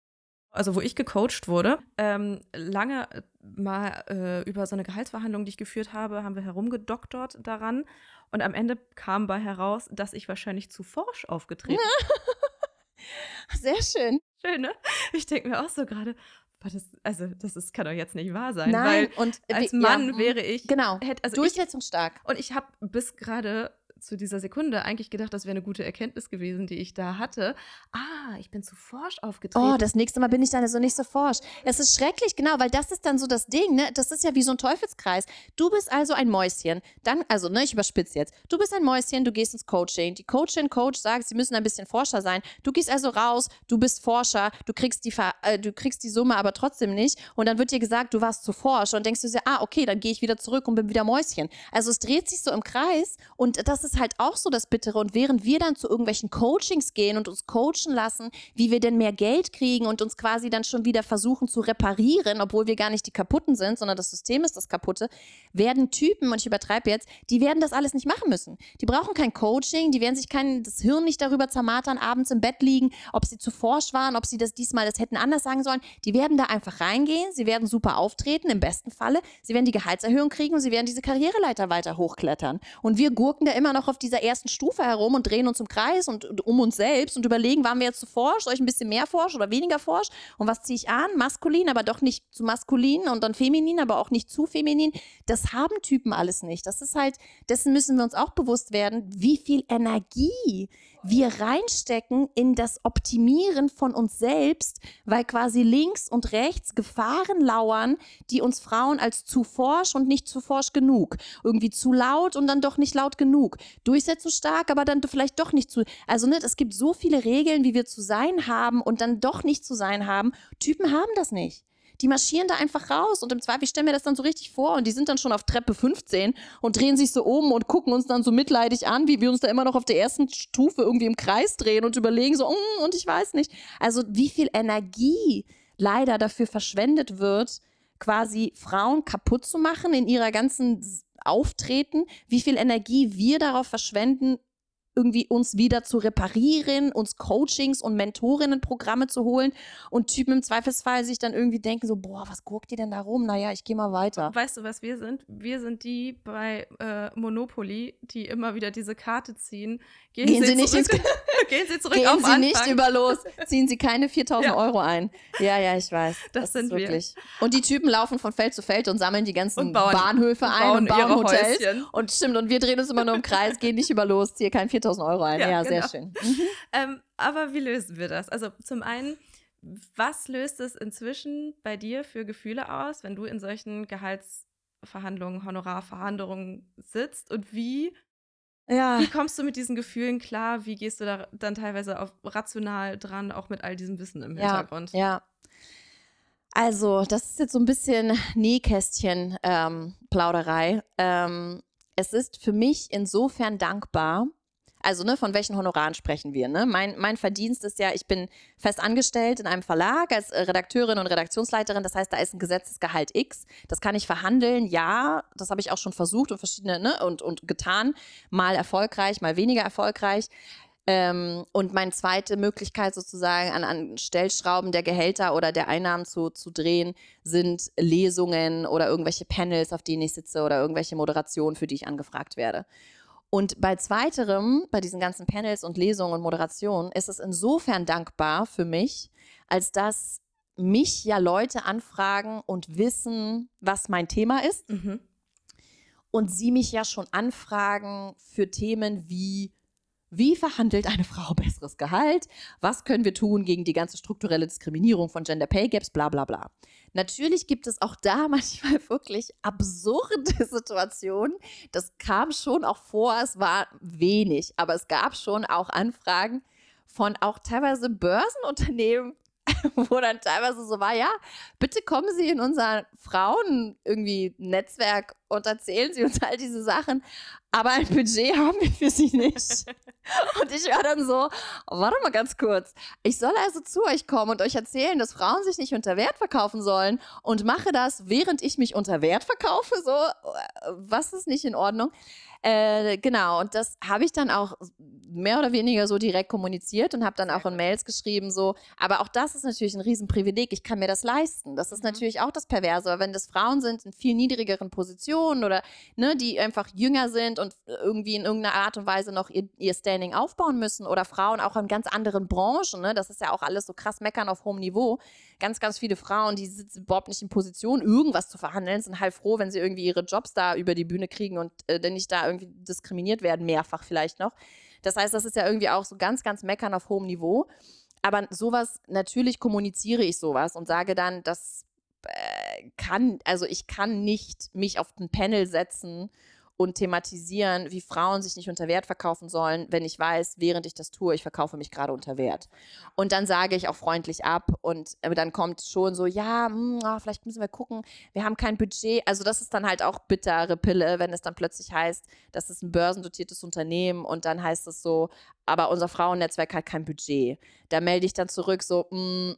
Also wo ich gecoacht wurde, ähm, lange äh, mal äh, über so eine Gehaltsverhandlung, die ich geführt habe, haben wir herumgedoktert daran. Und am Ende kam bei heraus, dass ich wahrscheinlich zu forsch aufgetreten bin. Sehr schön. Schön, ne? Ich denke mir auch so gerade, das, also, das ist, kann doch jetzt nicht wahr sein. Nein, weil und als Mann ja, wäre ich. Genau. Hätte, also durchsetzungsstark. Ich, und ich habe bis gerade zu dieser Sekunde eigentlich gedacht, das wäre eine gute Erkenntnis gewesen, die ich da hatte. Ah, ich bin zu forsch aufgetreten. Oh, das nächste Mal bin ich dann also nicht so forsch. Es ist schrecklich, genau, weil das ist dann so das Ding, ne? Das ist ja wie so ein Teufelskreis. Du bist also ein Mäuschen. Dann, also, ne, ich überspitze jetzt. Du bist ein Mäuschen, du gehst ins Coaching. Die Coachin, Coach sagt, sie müssen ein bisschen Forscher sein. Du gehst also raus, du bist Forscher, du kriegst die, äh, du kriegst die Summe aber trotzdem nicht. Und dann wird dir gesagt, du warst zu forsch. Und denkst du dir, ah, okay, dann gehe ich wieder zurück und bin wieder Mäuschen. Also es dreht sich so im Kreis und das ist halt auch so das Bittere. Und während wir dann zu irgendwelchen Coachings gehen und uns coachen lassen, wie wir denn mehr Geld kriegen und uns quasi dann schon wieder versuchen zu reparieren, obwohl wir gar nicht die Kaputten sind, sondern das System ist das Kaputte, werden Typen, und ich übertreibe jetzt, die werden das alles nicht machen müssen. Die brauchen kein Coaching, die werden sich kein, das Hirn nicht darüber zermatern, abends im Bett liegen, ob sie zu forsch waren, ob sie das diesmal das hätten anders sagen sollen. Die werden da einfach reingehen, sie werden super auftreten, im besten Falle. Sie werden die Gehaltserhöhung kriegen und sie werden diese Karriereleiter weiter hochklettern. Und wir gurken da immer noch auf dieser dieser ersten Stufe herum und drehen uns im Kreis und, und um uns selbst und überlegen, waren wir jetzt zu forsch, soll ich ein bisschen mehr forsch oder weniger forsch und was ziehe ich an? Maskulin, aber doch nicht zu maskulin und dann feminin, aber auch nicht zu feminin. Das haben Typen alles nicht. Das ist halt, dessen müssen wir uns auch bewusst werden, wie viel Energie wir reinstecken in das Optimieren von uns selbst, weil quasi links und rechts Gefahren lauern, die uns Frauen als zu forsch und nicht zu forsch genug, irgendwie zu laut und dann doch nicht laut genug, durchsetzungsstark, aber dann vielleicht doch nicht zu. Also ne, es gibt so viele Regeln, wie wir zu sein haben und dann doch nicht zu sein haben. Typen haben das nicht die marschieren da einfach raus und im Zweifel stellen wir das dann so richtig vor und die sind dann schon auf Treppe 15 und drehen sich so um und gucken uns dann so mitleidig an, wie wir uns da immer noch auf der ersten Stufe irgendwie im Kreis drehen und überlegen so, mm, und ich weiß nicht. Also wie viel Energie leider dafür verschwendet wird, quasi Frauen kaputt zu machen in ihrer ganzen Auftreten, wie viel Energie wir darauf verschwenden, irgendwie uns wieder zu reparieren, uns Coachings und Mentorinnenprogramme zu holen und Typen im Zweifelsfall sich dann irgendwie denken so, boah, was guckt ihr denn da rum? Naja, ich gehe mal weiter. Weißt du, was wir sind? Wir sind die bei äh, Monopoly, die immer wieder diese Karte ziehen. Gehen, Gehen Sie, Sie, nicht ins Gehen Sie zurück Gehen auf Sie Anfang. nicht über los. Ziehen Sie keine 4000 ja. Euro ein. Ja, ja, ich weiß. Das, das sind wirklich. Wir. Und die Typen laufen von Feld zu Feld und sammeln die ganzen bauen, Bahnhöfe und ein und bauen Hotels. Häuschen. Und stimmt, und wir drehen uns immer nur im Kreis, gehen nicht über los, ziehe kein 4000 Euro ein. Ja, ja genau. sehr schön. Mhm. Ähm, aber wie lösen wir das? Also zum einen, was löst es inzwischen bei dir für Gefühle aus, wenn du in solchen Gehaltsverhandlungen, Honorarverhandlungen sitzt und wie ja. Wie kommst du mit diesen Gefühlen klar? Wie gehst du da dann teilweise auch rational dran, auch mit all diesem Wissen im Hintergrund? Ja. ja. Also, das ist jetzt so ein bisschen Nähkästchen-Plauderei. Ähm, ähm, es ist für mich insofern dankbar, Also, ne, von welchen Honoraren sprechen wir? Ne? Mein, mein Verdienst ist ja, ich bin fest angestellt in einem Verlag als äh, Redakteurin und Redaktionsleiterin. Das heißt, da ist ein Gesetzesgehalt X. Das kann ich verhandeln, ja. Das habe ich auch schon versucht und verschiedene, ne, und, und getan. Mal erfolgreich, mal weniger erfolgreich. Ähm, und meine zweite Möglichkeit sozusagen an, an Stellschrauben der Gehälter oder der Einnahmen zu, zu drehen, sind Lesungen oder irgendwelche Panels, auf denen ich sitze oder irgendwelche Moderationen, für die ich angefragt werde. Und bei zweiterem, bei diesen ganzen Panels und Lesungen und Moderationen, ist es insofern dankbar für mich, als dass mich ja Leute anfragen und wissen, was mein Thema ist. Mhm. Und sie mich ja schon anfragen für Themen wie wie verhandelt eine Frau besseres Gehalt? Was können wir tun gegen die ganze strukturelle Diskriminierung von Gender Pay Gaps? Bla bla bla. Natürlich gibt es auch da manchmal wirklich absurde Situationen. Das kam schon auch vor, es war wenig, aber es gab schon auch Anfragen von auch teilweise Börsenunternehmen, wo dann teilweise so war, ja, bitte kommen Sie in unser Frauen irgendwie Netzwerk und erzählen Sie uns all diese Sachen, aber ein Budget haben wir für Sie nicht. und ich war dann so, warte mal ganz kurz, ich soll also zu euch kommen und euch erzählen, dass Frauen sich nicht unter Wert verkaufen sollen und mache das, während ich mich unter Wert verkaufe, so, was ist nicht in Ordnung? Äh, genau, und das habe ich dann auch mehr oder weniger so direkt kommuniziert und habe dann auch in Mails geschrieben, so, aber auch das ist natürlich ein Riesenprivileg, ich kann mir das leisten. Das ist mhm. natürlich auch das Perverse, wenn das Frauen sind in viel niedrigeren Positionen oder ne, die einfach jünger sind und irgendwie in irgendeiner Art und Weise noch ihr, ihr Standing aufbauen müssen oder Frauen auch in ganz anderen Branchen, ne, das ist ja auch alles so krass meckern auf hohem Niveau. Ganz, ganz viele Frauen, die sitzen überhaupt nicht in Position, irgendwas zu verhandeln, sind halb froh, wenn sie irgendwie ihre Jobs da über die Bühne kriegen und äh, nicht da irgendwie diskriminiert werden, mehrfach vielleicht noch. Das heißt, das ist ja irgendwie auch so ganz, ganz meckern auf hohem Niveau. Aber sowas, natürlich kommuniziere ich sowas und sage dann, das äh, kann, also ich kann nicht mich auf ein Panel setzen und thematisieren, wie Frauen sich nicht unter Wert verkaufen sollen, wenn ich weiß, während ich das tue, ich verkaufe mich gerade unter Wert. Und dann sage ich auch freundlich ab und äh, dann kommt schon so, ja, mh, hm, oh, vielleicht müssen wir gucken, wir haben kein Budget. Also das ist dann halt auch bittere Pille, wenn es dann plötzlich heißt, das ist ein börsendotiertes Unternehmen und dann heißt es so, aber unser Frauennetzwerk hat kein Budget. Da melde ich dann zurück so, mh, hm,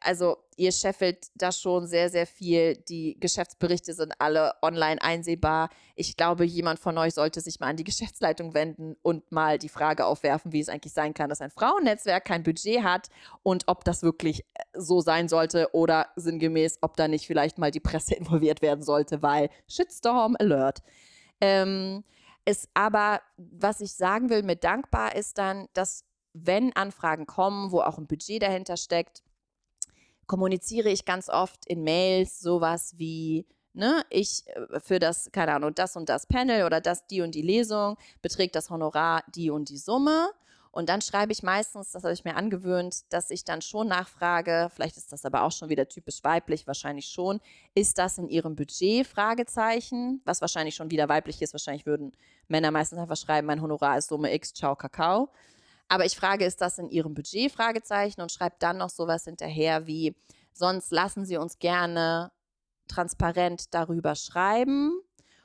also ihr scheffelt da schon sehr, sehr viel. Die Geschäftsberichte sind alle online einsehbar. Ich glaube, jemand von euch sollte sich mal an die Geschäftsleitung wenden und mal die Frage aufwerfen, wie es eigentlich sein kann, dass ein Frauennetzwerk kein Budget hat und ob das wirklich äh, so sein sollte oder sinngemäß, ob da nicht vielleicht mal die Presse involviert werden sollte, weil Shitstorm Alert. Ähm, ist aber, was ich sagen will mit dankbar ist dann, dass wenn Anfragen kommen, wo auch ein Budget dahinter steckt, kommuniziere ich ganz oft in Mails sowas wie, ne, ich äh, für das, keine Ahnung, das und das Panel oder das, die und die Lesung beträgt das Honorar die und die Summe. Und dann schreibe ich meistens, das habe ich mir angewöhnt, dass ich dann schon nachfrage, vielleicht ist das aber auch schon wieder typisch weiblich, wahrscheinlich schon, ist das in ihrem Budget? Fragezeichen, was wahrscheinlich schon wieder weiblich ist. Wahrscheinlich würden Männer meistens einfach schreiben, mein Honorar ist Summe X, ciao, Kakao. Aber ich frage, ist das in Ihrem Budget? Fragezeichen und schreibe dann noch sowas hinterher wie, sonst lassen Sie uns gerne transparent darüber schreiben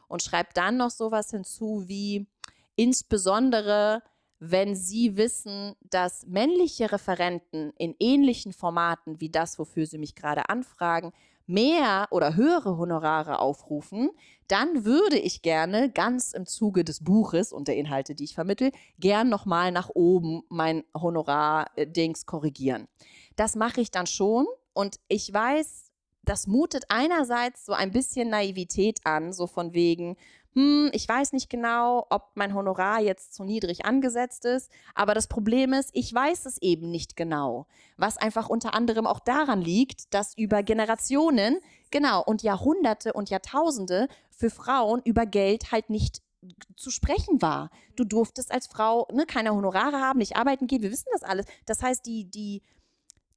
und schreibe dann noch sowas hinzu wie, insbesondere wenn Sie wissen, dass männliche Referenten in ähnlichen Formaten wie das, wofür Sie mich gerade anfragen, mehr oder höhere Honorare aufrufen, dann würde ich gerne ganz im Zuge des Buches und der Inhalte, die ich vermittel, gern nochmal nach oben mein Honorar-Dings korrigieren. Das mache ich dann schon und ich weiß, das mutet einerseits so ein bisschen Naivität an, so von wegen, hm, ich weiß nicht genau, ob mein Honorar jetzt zu niedrig angesetzt ist, aber das Problem ist, ich weiß es eben nicht genau, was einfach unter anderem auch daran liegt, dass über Generationen, genau, und Jahrhunderte und Jahrtausende für Frauen über Geld halt nicht zu sprechen war. Du durftest als Frau ne, keine Honorare haben, nicht arbeiten gehen, wir wissen das alles. Das heißt, die, die,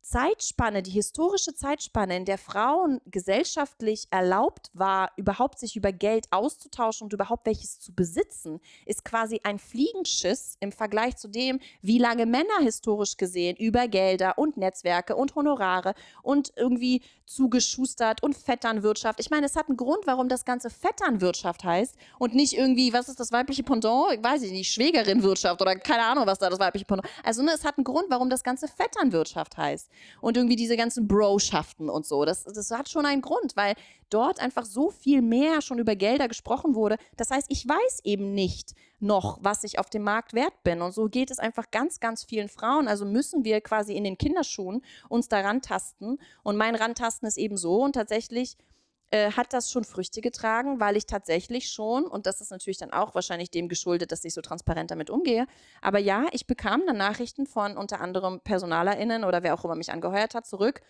Zeitspanne, die historische Zeitspanne, in der Frauen gesellschaftlich erlaubt war, überhaupt sich über Geld auszutauschen und überhaupt welches zu besitzen, ist quasi ein Fliegenschiss im Vergleich zu dem, wie lange Männer historisch gesehen über Gelder und Netzwerke und Honorare und irgendwie zugeschustert und Vetternwirtschaft. Ich meine, es hat einen Grund, warum das Ganze Vetternwirtschaft heißt und nicht irgendwie, was ist das weibliche Pendant? Ich weiß ich nicht, Schwägerinwirtschaft oder keine Ahnung, was da das weibliche Pendant. Also ne, es hat einen Grund, warum das Ganze Vetternwirtschaft heißt und irgendwie diese ganzen Broschaften und so. Das, das hat schon einen Grund, weil dort einfach so viel mehr schon über Gelder gesprochen wurde. Das heißt, ich weiß eben nicht noch, was ich auf dem Markt wert bin. Und so geht es einfach ganz, ganz vielen Frauen. Also müssen wir quasi in den Kinderschuhen uns da rantasten. Und mein Rantasten ist eben so und tatsächlich äh, hat das schon Früchte getragen, weil ich tatsächlich schon, und das ist natürlich dann auch wahrscheinlich dem geschuldet, dass ich so transparent damit umgehe, aber ja, ich bekam dann Nachrichten von unter anderem PersonalerInnen oder wer auch immer mich angeheuert hat, zurück.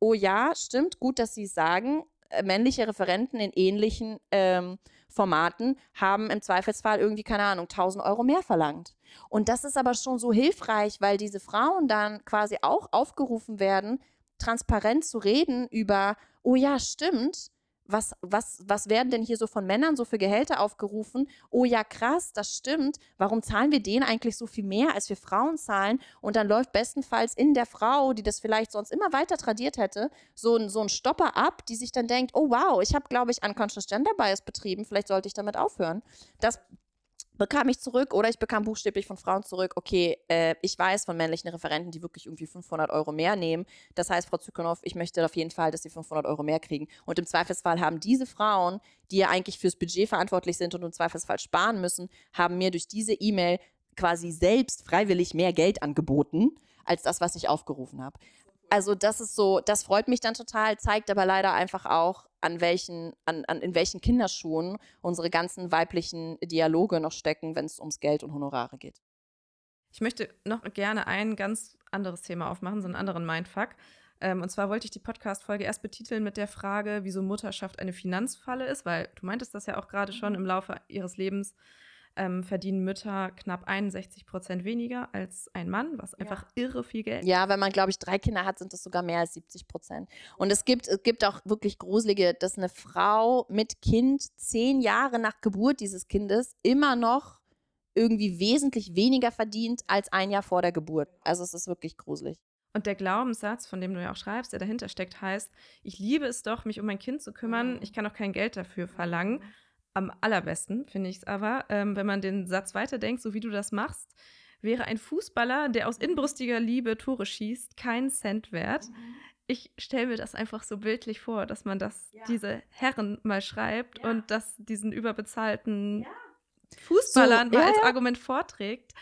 Oh ja, stimmt, gut, dass Sie sagen, äh, männliche Referenten in ähnlichen ähm, Formaten haben im Zweifelsfall irgendwie, keine Ahnung, 1000 Euro mehr verlangt. Und das ist aber schon so hilfreich, weil diese Frauen dann quasi auch aufgerufen werden, transparent zu reden über, oh ja, stimmt, was, was, was werden denn hier so von Männern so für Gehälter aufgerufen? Oh ja, krass, das stimmt. Warum zahlen wir denen eigentlich so viel mehr, als wir Frauen zahlen? Und dann läuft bestenfalls in der Frau, die das vielleicht sonst immer weiter tradiert hätte, so ein, so ein Stopper ab, die sich dann denkt, oh wow, ich habe, glaube ich, Unconscious Gender Bias betrieben, vielleicht sollte ich damit aufhören. Das bekam ich zurück oder ich bekam buchstäblich von Frauen zurück, okay, äh, ich weiß von männlichen Referenten, die wirklich irgendwie 500 Euro mehr nehmen. Das heißt, Frau Zykonow, ich möchte auf jeden Fall, dass sie 500 Euro mehr kriegen. Und im Zweifelsfall haben diese Frauen, die ja eigentlich fürs Budget verantwortlich sind und im Zweifelsfall sparen müssen, haben mir durch diese E-Mail quasi selbst freiwillig mehr Geld angeboten, als das, was ich aufgerufen habe also das ist so, das freut mich dann total, zeigt aber leider einfach auch, an welchen, an, an, in welchen Kinderschuhen unsere ganzen weiblichen Dialoge noch stecken, wenn es ums Geld und Honorare geht. Ich möchte noch gerne ein ganz anderes Thema aufmachen, so einen anderen Mindfuck. Ähm, und zwar wollte ich die Podcast-Folge erst betiteln mit der Frage, wieso Mutterschaft eine Finanzfalle ist, weil du meintest das ja auch gerade schon mhm. im Laufe ihres Lebens ähm, verdienen Mütter knapp 61 Prozent weniger als ein Mann, was einfach ja. irre viel Geld ist. Ja, wenn man, glaube ich, drei Kinder hat, sind das sogar mehr als 70 Prozent. Und es gibt, es gibt auch wirklich gruselige, dass eine Frau mit Kind zehn Jahre nach Geburt dieses Kindes immer noch irgendwie wesentlich weniger verdient als ein Jahr vor der Geburt. Also es ist wirklich gruselig. Und der Glaubenssatz, von dem du ja auch schreibst, der dahinter steckt, heißt, ich liebe es doch, mich um mein Kind zu kümmern, ich kann auch kein Geld dafür verlangen. Am allerbesten finde ich es aber, ähm, wenn man den Satz weiterdenkt, so wie du das machst, wäre ein Fußballer, der aus inbrüstiger Liebe Tore schießt, kein Cent wert. Mhm. Ich stelle mir das einfach so bildlich vor, dass man das, ja. diese Herren mal schreibt ja. und das diesen überbezahlten ja. Fußballern so, mal als Argument vorträgt.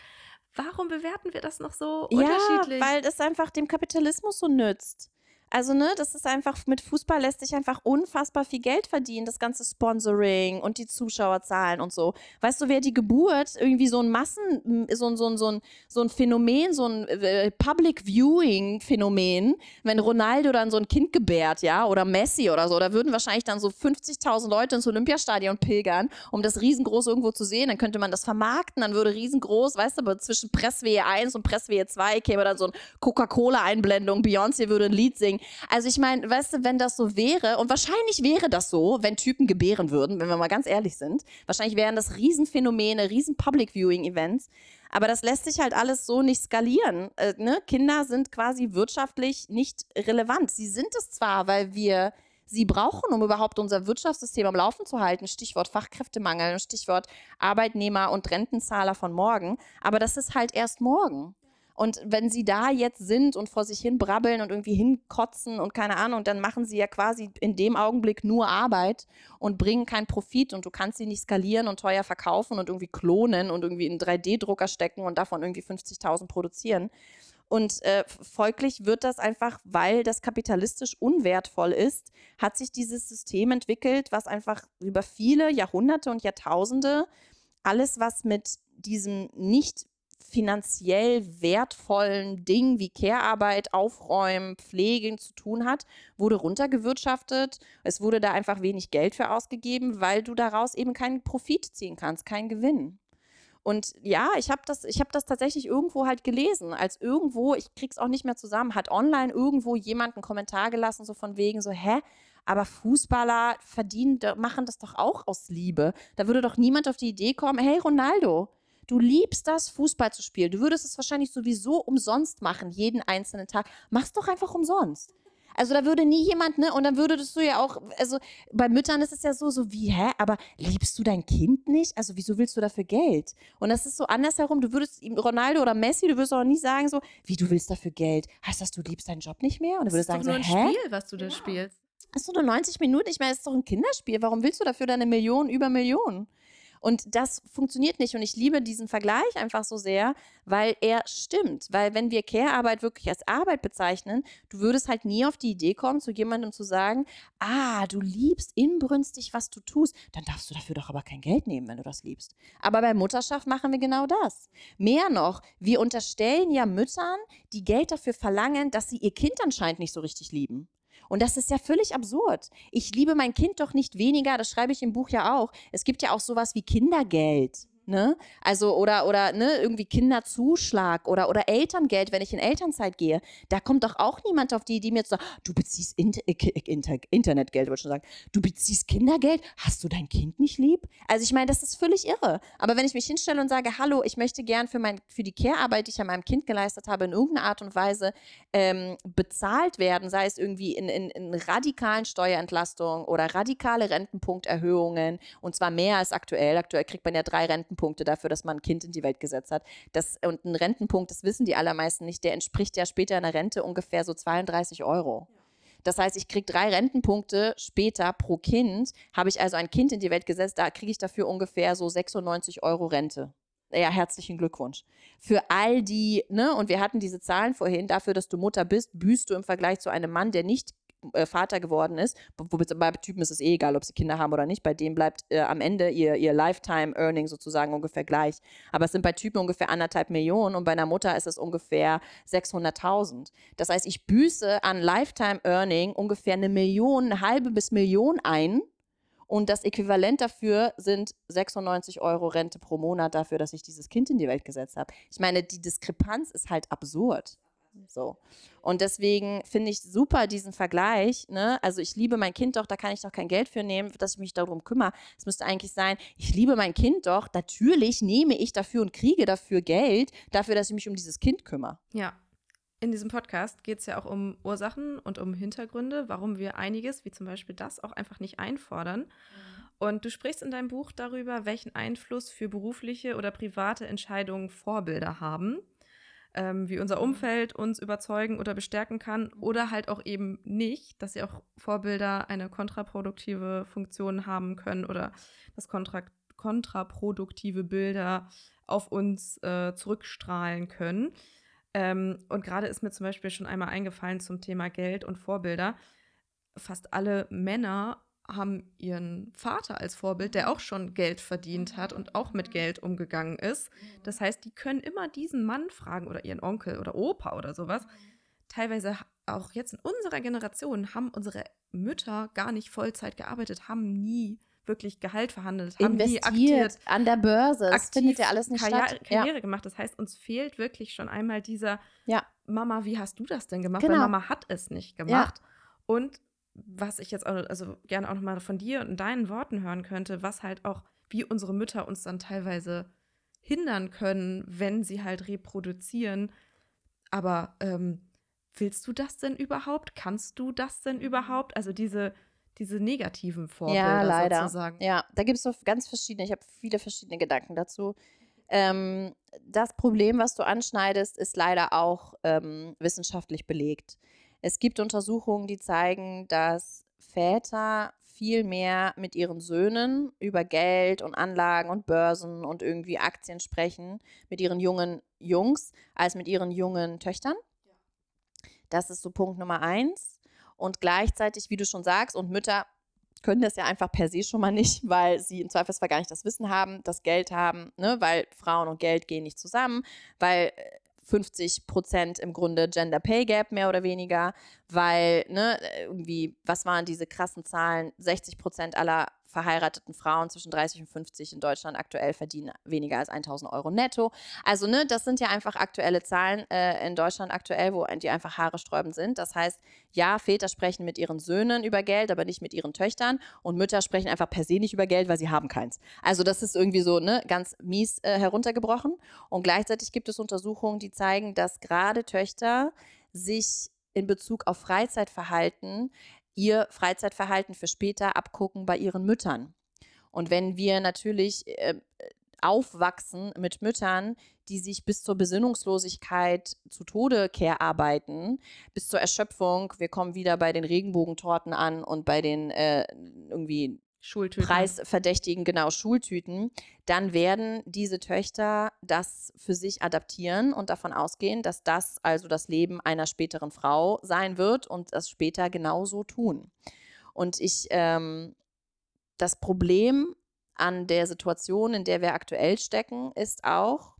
Warum bewerten wir das noch so unterschiedlich? Ja, weil es einfach dem Kapitalismus so nützt. Also, ne, das ist einfach, mit Fußball lässt sich einfach unfassbar viel Geld verdienen, das ganze Sponsoring und die Zuschauerzahlen und so. Weißt du, wer die Geburt irgendwie so ein Massen, so ein, so ein, so ein, so ein Phänomen, so ein äh, Public Viewing Phänomen, wenn Ronaldo dann so ein Kind gebärt, ja, oder Messi oder so, da würden wahrscheinlich dann so 50.000 Leute ins Olympiastadion pilgern, um das riesengroß irgendwo zu sehen. Dann könnte man das vermarkten, dann würde riesengroß, weißt du, aber zwischen Presswehe 1 und Presswehe 2 käme dann so ein Coca-Cola-Einblendung, Beyoncé würde ein Lied singen. Also ich meine, weißt du, wenn das so wäre, und wahrscheinlich wäre das so, wenn Typen gebären würden, wenn wir mal ganz ehrlich sind, wahrscheinlich wären das Riesenphänomene, riesen Public Viewing Events. Aber das lässt sich halt alles so nicht skalieren. Äh, ne? Kinder sind quasi wirtschaftlich nicht relevant. Sie sind es zwar, weil wir sie brauchen, um überhaupt unser Wirtschaftssystem am Laufen zu halten. Stichwort Fachkräftemangel, Stichwort Arbeitnehmer und Rentenzahler von morgen. Aber das ist halt erst morgen. Und wenn sie da jetzt sind und vor sich hin brabbeln und irgendwie hinkotzen und keine Ahnung, dann machen sie ja quasi in dem Augenblick nur Arbeit und bringen keinen Profit und du kannst sie nicht skalieren und teuer verkaufen und irgendwie klonen und irgendwie in 3D-Drucker stecken und davon irgendwie 50.000 produzieren. Und äh, folglich wird das einfach, weil das kapitalistisch unwertvoll ist, hat sich dieses System entwickelt, was einfach über viele Jahrhunderte und Jahrtausende alles, was mit diesem nicht finanziell wertvollen Dingen wie Care-Arbeit, Aufräumen, Pflegen zu tun hat, wurde runtergewirtschaftet. Es wurde da einfach wenig Geld für ausgegeben, weil du daraus eben keinen Profit ziehen kannst, keinen Gewinn. Und ja, ich habe das, hab das tatsächlich irgendwo halt gelesen, als irgendwo, ich krieg's auch nicht mehr zusammen, hat online irgendwo jemand einen Kommentar gelassen, so von wegen so, hä? Aber Fußballer verdienen, machen das doch auch aus Liebe. Da würde doch niemand auf die Idee kommen, hey Ronaldo, du liebst das, Fußball zu spielen. Du würdest es wahrscheinlich sowieso umsonst machen, jeden einzelnen Tag. Mach's doch einfach umsonst. Also da würde nie jemand, ne? Und dann würdest du ja auch, also bei Müttern ist es ja so, so wie, hä? Aber liebst du dein Kind nicht? Also wieso willst du dafür Geld? Und das ist so andersherum. Du würdest ihm, Ronaldo oder Messi, du würdest auch nie sagen so, wie du willst dafür Geld? Heißt das, du liebst deinen Job nicht mehr? Und du würdest sagen so, nur ein hä? Spiel, was du da spielst. Das ist nur 90 Minuten. Ich meine, es ist doch ein Kinderspiel. Warum willst du dafür deine Millionen über Millionen? Und das funktioniert nicht. Und ich liebe diesen Vergleich einfach so sehr, weil er stimmt. Weil wenn wir Care-Arbeit wirklich als Arbeit bezeichnen, du würdest halt nie auf die Idee kommen, zu jemandem zu sagen, ah, du liebst inbrünstig, was du tust, dann darfst du dafür doch aber kein Geld nehmen, wenn du das liebst. Aber bei Mutterschaft machen wir genau das. Mehr noch, wir unterstellen ja Müttern, die Geld dafür verlangen, dass sie ihr Kind anscheinend nicht so richtig lieben. Und das ist ja völlig absurd. Ich liebe mein Kind doch nicht weniger, das schreibe ich im Buch ja auch. Es gibt ja auch sowas wie Kindergeld. Ne? Also oder oder ne, irgendwie Kinderzuschlag oder oder Elterngeld, wenn ich in Elternzeit gehe. Da kommt doch auch niemand auf die Idee mir zu sagen, du beziehst Inter Inter Internetgeld, wollte ich schon sagen. Du beziehst Kindergeld, hast du dein Kind nicht lieb? Also ich meine, das ist völlig irre. Aber wenn ich mich hinstelle und sage, hallo, ich möchte gern für mein für die Care-Arbeit, die ich an meinem Kind geleistet habe, in irgendeiner Art und Weise ähm, bezahlt werden, sei es irgendwie in, in, in radikalen Steuerentlastungen oder radikale Rentenpunkterhöhungen und zwar mehr als aktuell. Aktuell kriegt man ja drei Renten Rentenpunkte dafür, dass man ein Kind in die Welt gesetzt hat. Das, und ein Rentenpunkt, das wissen die allermeisten nicht, der entspricht ja später in der Rente ungefähr so 32 Euro. Das heißt, ich kriege drei Rentenpunkte später pro Kind. Habe ich also ein Kind in die Welt gesetzt, da kriege ich dafür ungefähr so 96 Euro Rente. Ja, herzlichen Glückwunsch. Für all die, ne, und wir hatten diese Zahlen vorhin, dafür, dass du Mutter bist, büßt du im Vergleich zu einem Mann, der nicht äh, Vater geworden ist, wobei bei Typen ist es eh egal, ob sie Kinder haben oder nicht, bei denen bleibt äh, am Ende ihr, ihr Lifetime-Earning sozusagen ungefähr gleich. Aber es sind bei Typen ungefähr anderthalb Millionen und bei einer Mutter ist es ungefähr 600.000. Das heißt, ich büße an Lifetime-Earning ungefähr eine Million, eine halbe bis Million ein. Und das Äquivalent dafür sind 96 Euro Rente pro Monat dafür, dass ich dieses Kind in die Welt gesetzt habe. Ich meine, die Diskrepanz ist halt absurd. So. Und deswegen finde ich super diesen Vergleich. Ne? Also ich liebe mein Kind doch, da kann ich doch kein Geld für nehmen, dass ich mich darum kümmere. Es müsste eigentlich sein, ich liebe mein Kind doch, natürlich nehme ich dafür und kriege dafür Geld, dafür, dass ich mich um dieses Kind kümmere. Ja. In diesem Podcast geht es ja auch um Ursachen und um Hintergründe, warum wir einiges, wie zum Beispiel das, auch einfach nicht einfordern. Mhm. Und du sprichst in deinem Buch darüber, welchen Einfluss für berufliche oder private Entscheidungen Vorbilder haben ähm, wie unser Umfeld uns überzeugen oder bestärken kann oder halt auch eben nicht, dass sie auch Vorbilder eine kontraproduktive Funktion haben können oder dass kontra kontraproduktive Bilder auf uns äh, zurückstrahlen können. Ähm, und gerade ist mir zum Beispiel schon einmal eingefallen zum Thema Geld und Vorbilder. Fast alle Männer haben ihren Vater als Vorbild, der auch schon Geld verdient hat und auch mit Geld umgegangen ist. Das heißt, die können immer diesen Mann fragen oder ihren Onkel oder Opa oder sowas. Teilweise auch jetzt in unserer Generation haben unsere Mütter gar nicht Vollzeit gearbeitet, haben nie wirklich Gehalt verhandelt, haben Investiert nie aktiert, an der Börse. Das findet ja alles nicht Karriere, statt. Karriere ja. gemacht. Das heißt, uns fehlt wirklich schon einmal dieser ja. Mama, wie hast du das denn gemacht? Genau. Weil Mama hat es nicht gemacht. Ja. Und was ich jetzt auch, also gerne auch nochmal von dir und deinen Worten hören könnte, was halt auch, wie unsere Mütter uns dann teilweise hindern können, wenn sie halt reproduzieren. Aber ähm, willst du das denn überhaupt? Kannst du das denn überhaupt? Also diese, diese negativen Vorbilder ja, leider. sozusagen. Ja, da gibt es so ganz verschiedene, ich habe viele verschiedene Gedanken dazu. Ähm, das Problem, was du anschneidest, ist leider auch ähm, wissenschaftlich belegt. Es gibt Untersuchungen, die zeigen, dass Väter viel mehr mit ihren Söhnen über Geld und Anlagen und Börsen und irgendwie Aktien sprechen, mit ihren jungen Jungs, als mit ihren jungen Töchtern. Das ist so Punkt Nummer eins. Und gleichzeitig, wie du schon sagst, und Mütter können das ja einfach per se schon mal nicht, weil sie im Zweifelsfall gar nicht das Wissen haben, das Geld haben, ne? weil Frauen und Geld gehen nicht zusammen, weil äh, 50 Prozent im Grunde Gender Pay Gap mehr oder weniger, weil, ne, irgendwie, was waren diese krassen Zahlen? 60 Prozent aller verheirateten Frauen zwischen 30 und 50 in Deutschland aktuell verdienen weniger als 1000 Euro netto. Also, ne, das sind ja einfach aktuelle Zahlen äh, in Deutschland aktuell, wo die einfach haaresträubend sind. Das heißt, ja, Väter sprechen mit ihren Söhnen über Geld, aber nicht mit ihren Töchtern. Und Mütter sprechen einfach per se nicht über Geld, weil sie haben keins. Also, das ist irgendwie so ne, ganz mies äh, heruntergebrochen. Und gleichzeitig gibt es Untersuchungen, die zeigen, dass gerade Töchter sich in Bezug auf Freizeitverhalten ihr Freizeitverhalten für später abgucken bei ihren Müttern. Und wenn wir natürlich äh, aufwachsen mit Müttern, die sich bis zur Besinnungslosigkeit zu Tode care arbeiten, bis zur Erschöpfung. Wir kommen wieder bei den Regenbogentorten an und bei den äh, irgendwie Schultüten. preisverdächtigen, genau, Schultüten, dann werden diese Töchter das für sich adaptieren und davon ausgehen, dass das also das Leben einer späteren Frau sein wird und das später genauso tun. Und ich, ähm, das Problem an der Situation, in der wir aktuell stecken, ist auch,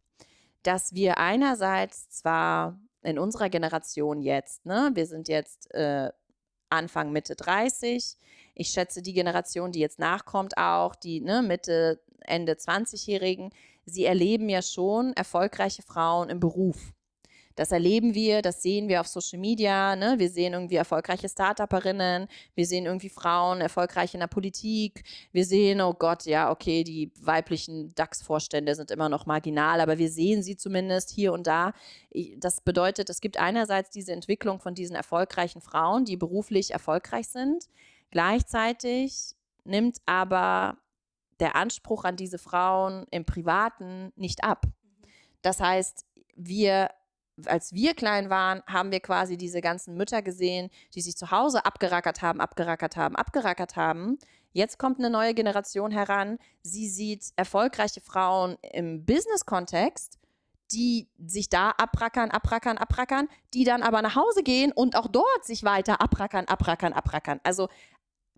dass wir einerseits zwar in unserer Generation jetzt, ne, wir sind jetzt äh, Anfang, Mitte 30, ich schätze die Generation, die jetzt nachkommt, auch die ne, Mitte, Ende 20-Jährigen, sie erleben ja schon erfolgreiche Frauen im Beruf. Das erleben wir, das sehen wir auf Social Media. Ne? Wir sehen irgendwie erfolgreiche Start-Uperinnen, wir sehen irgendwie Frauen erfolgreich in der Politik. Wir sehen, oh Gott, ja, okay, die weiblichen DAX-Vorstände sind immer noch marginal, aber wir sehen sie zumindest hier und da. Das bedeutet, es gibt einerseits diese Entwicklung von diesen erfolgreichen Frauen, die beruflich erfolgreich sind. Gleichzeitig nimmt aber der Anspruch an diese Frauen im Privaten nicht ab. Das heißt, wir als wir klein waren, haben wir quasi diese ganzen Mütter gesehen, die sich zu Hause abgerackert haben, abgerackert haben, abgerackert haben. Jetzt kommt eine neue Generation heran. Sie sieht erfolgreiche Frauen im Business-Kontext, die sich da abrackern, abrackern, abrackern, die dann aber nach Hause gehen und auch dort sich weiter abrackern, abrackern, abrackern. Also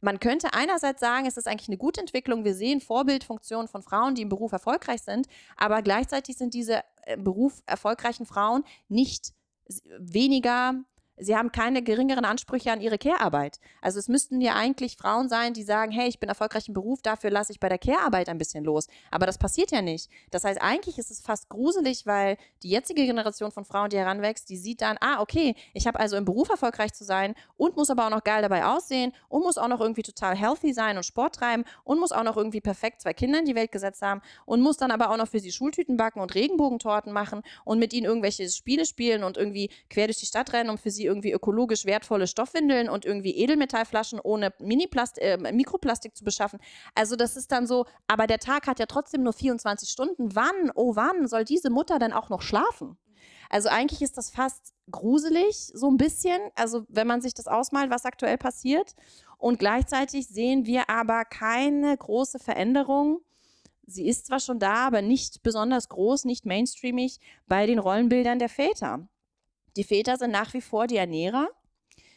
man könnte einerseits sagen, es ist eigentlich eine gute Entwicklung. Wir sehen Vorbildfunktionen von Frauen, die im Beruf erfolgreich sind, aber gleichzeitig sind diese äh, Beruf erfolgreichen Frauen nicht weniger Sie haben keine geringeren Ansprüche an ihre Care-Arbeit. Also es müssten ja eigentlich Frauen sein, die sagen, hey, ich bin erfolgreich im Beruf, dafür lasse ich bei der Care-Arbeit ein bisschen los. Aber das passiert ja nicht. Das heißt, eigentlich ist es fast gruselig, weil die jetzige Generation von Frauen, die heranwächst, die sieht dann, ah, okay, ich habe also im Beruf erfolgreich zu sein und muss aber auch noch geil dabei aussehen und muss auch noch irgendwie total healthy sein und Sport treiben und muss auch noch irgendwie perfekt zwei Kinder in die Welt gesetzt haben und muss dann aber auch noch für sie Schultüten backen und Regenbogentorten machen und mit ihnen irgendwelche Spiele spielen und irgendwie quer durch die Stadt rennen, um für sie irgendwie ökologisch wertvolle Stoffwindeln und irgendwie Edelmetallflaschen ohne Miniplast äh, Mikroplastik zu beschaffen. Also das ist dann so, aber der Tag hat ja trotzdem nur 24 Stunden. Wann, oh wann soll diese Mutter dann auch noch schlafen? Also eigentlich ist das fast gruselig, so ein bisschen, also wenn man sich das ausmalt, was aktuell passiert. Und gleichzeitig sehen wir aber keine große Veränderung. Sie ist zwar schon da, aber nicht besonders groß, nicht mainstreamig bei den Rollenbildern der Väter. Die Väter sind nach wie vor die Ernährer.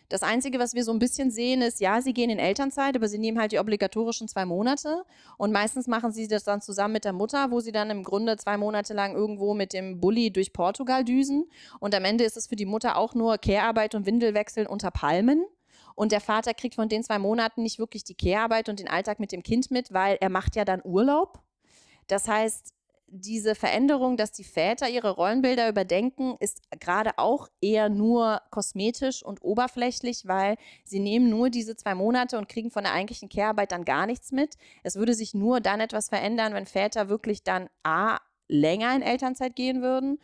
Das Einzige, was wir so ein bisschen sehen, ist, ja, sie gehen in Elternzeit, aber sie nehmen halt die obligatorischen zwei Monate. Und meistens machen sie das dann zusammen mit der Mutter, wo sie dann im Grunde zwei Monate lang irgendwo mit dem Bulli durch Portugal düsen. Und am Ende ist es für die Mutter auch nur Kehrarbeit und Windelwechseln unter Palmen. Und der Vater kriegt von den zwei Monaten nicht wirklich die Kehrarbeit und den Alltag mit dem Kind mit, weil er macht ja dann Urlaub. Das heißt, diese Veränderung, dass die Väter ihre Rollenbilder überdenken, ist gerade auch eher nur kosmetisch und oberflächlich, weil sie nehmen nur diese zwei Monate und kriegen von der eigentlichen Care-Arbeit dann gar nichts mit. Es würde sich nur dann etwas verändern, wenn Väter wirklich dann A länger in Elternzeit gehen würden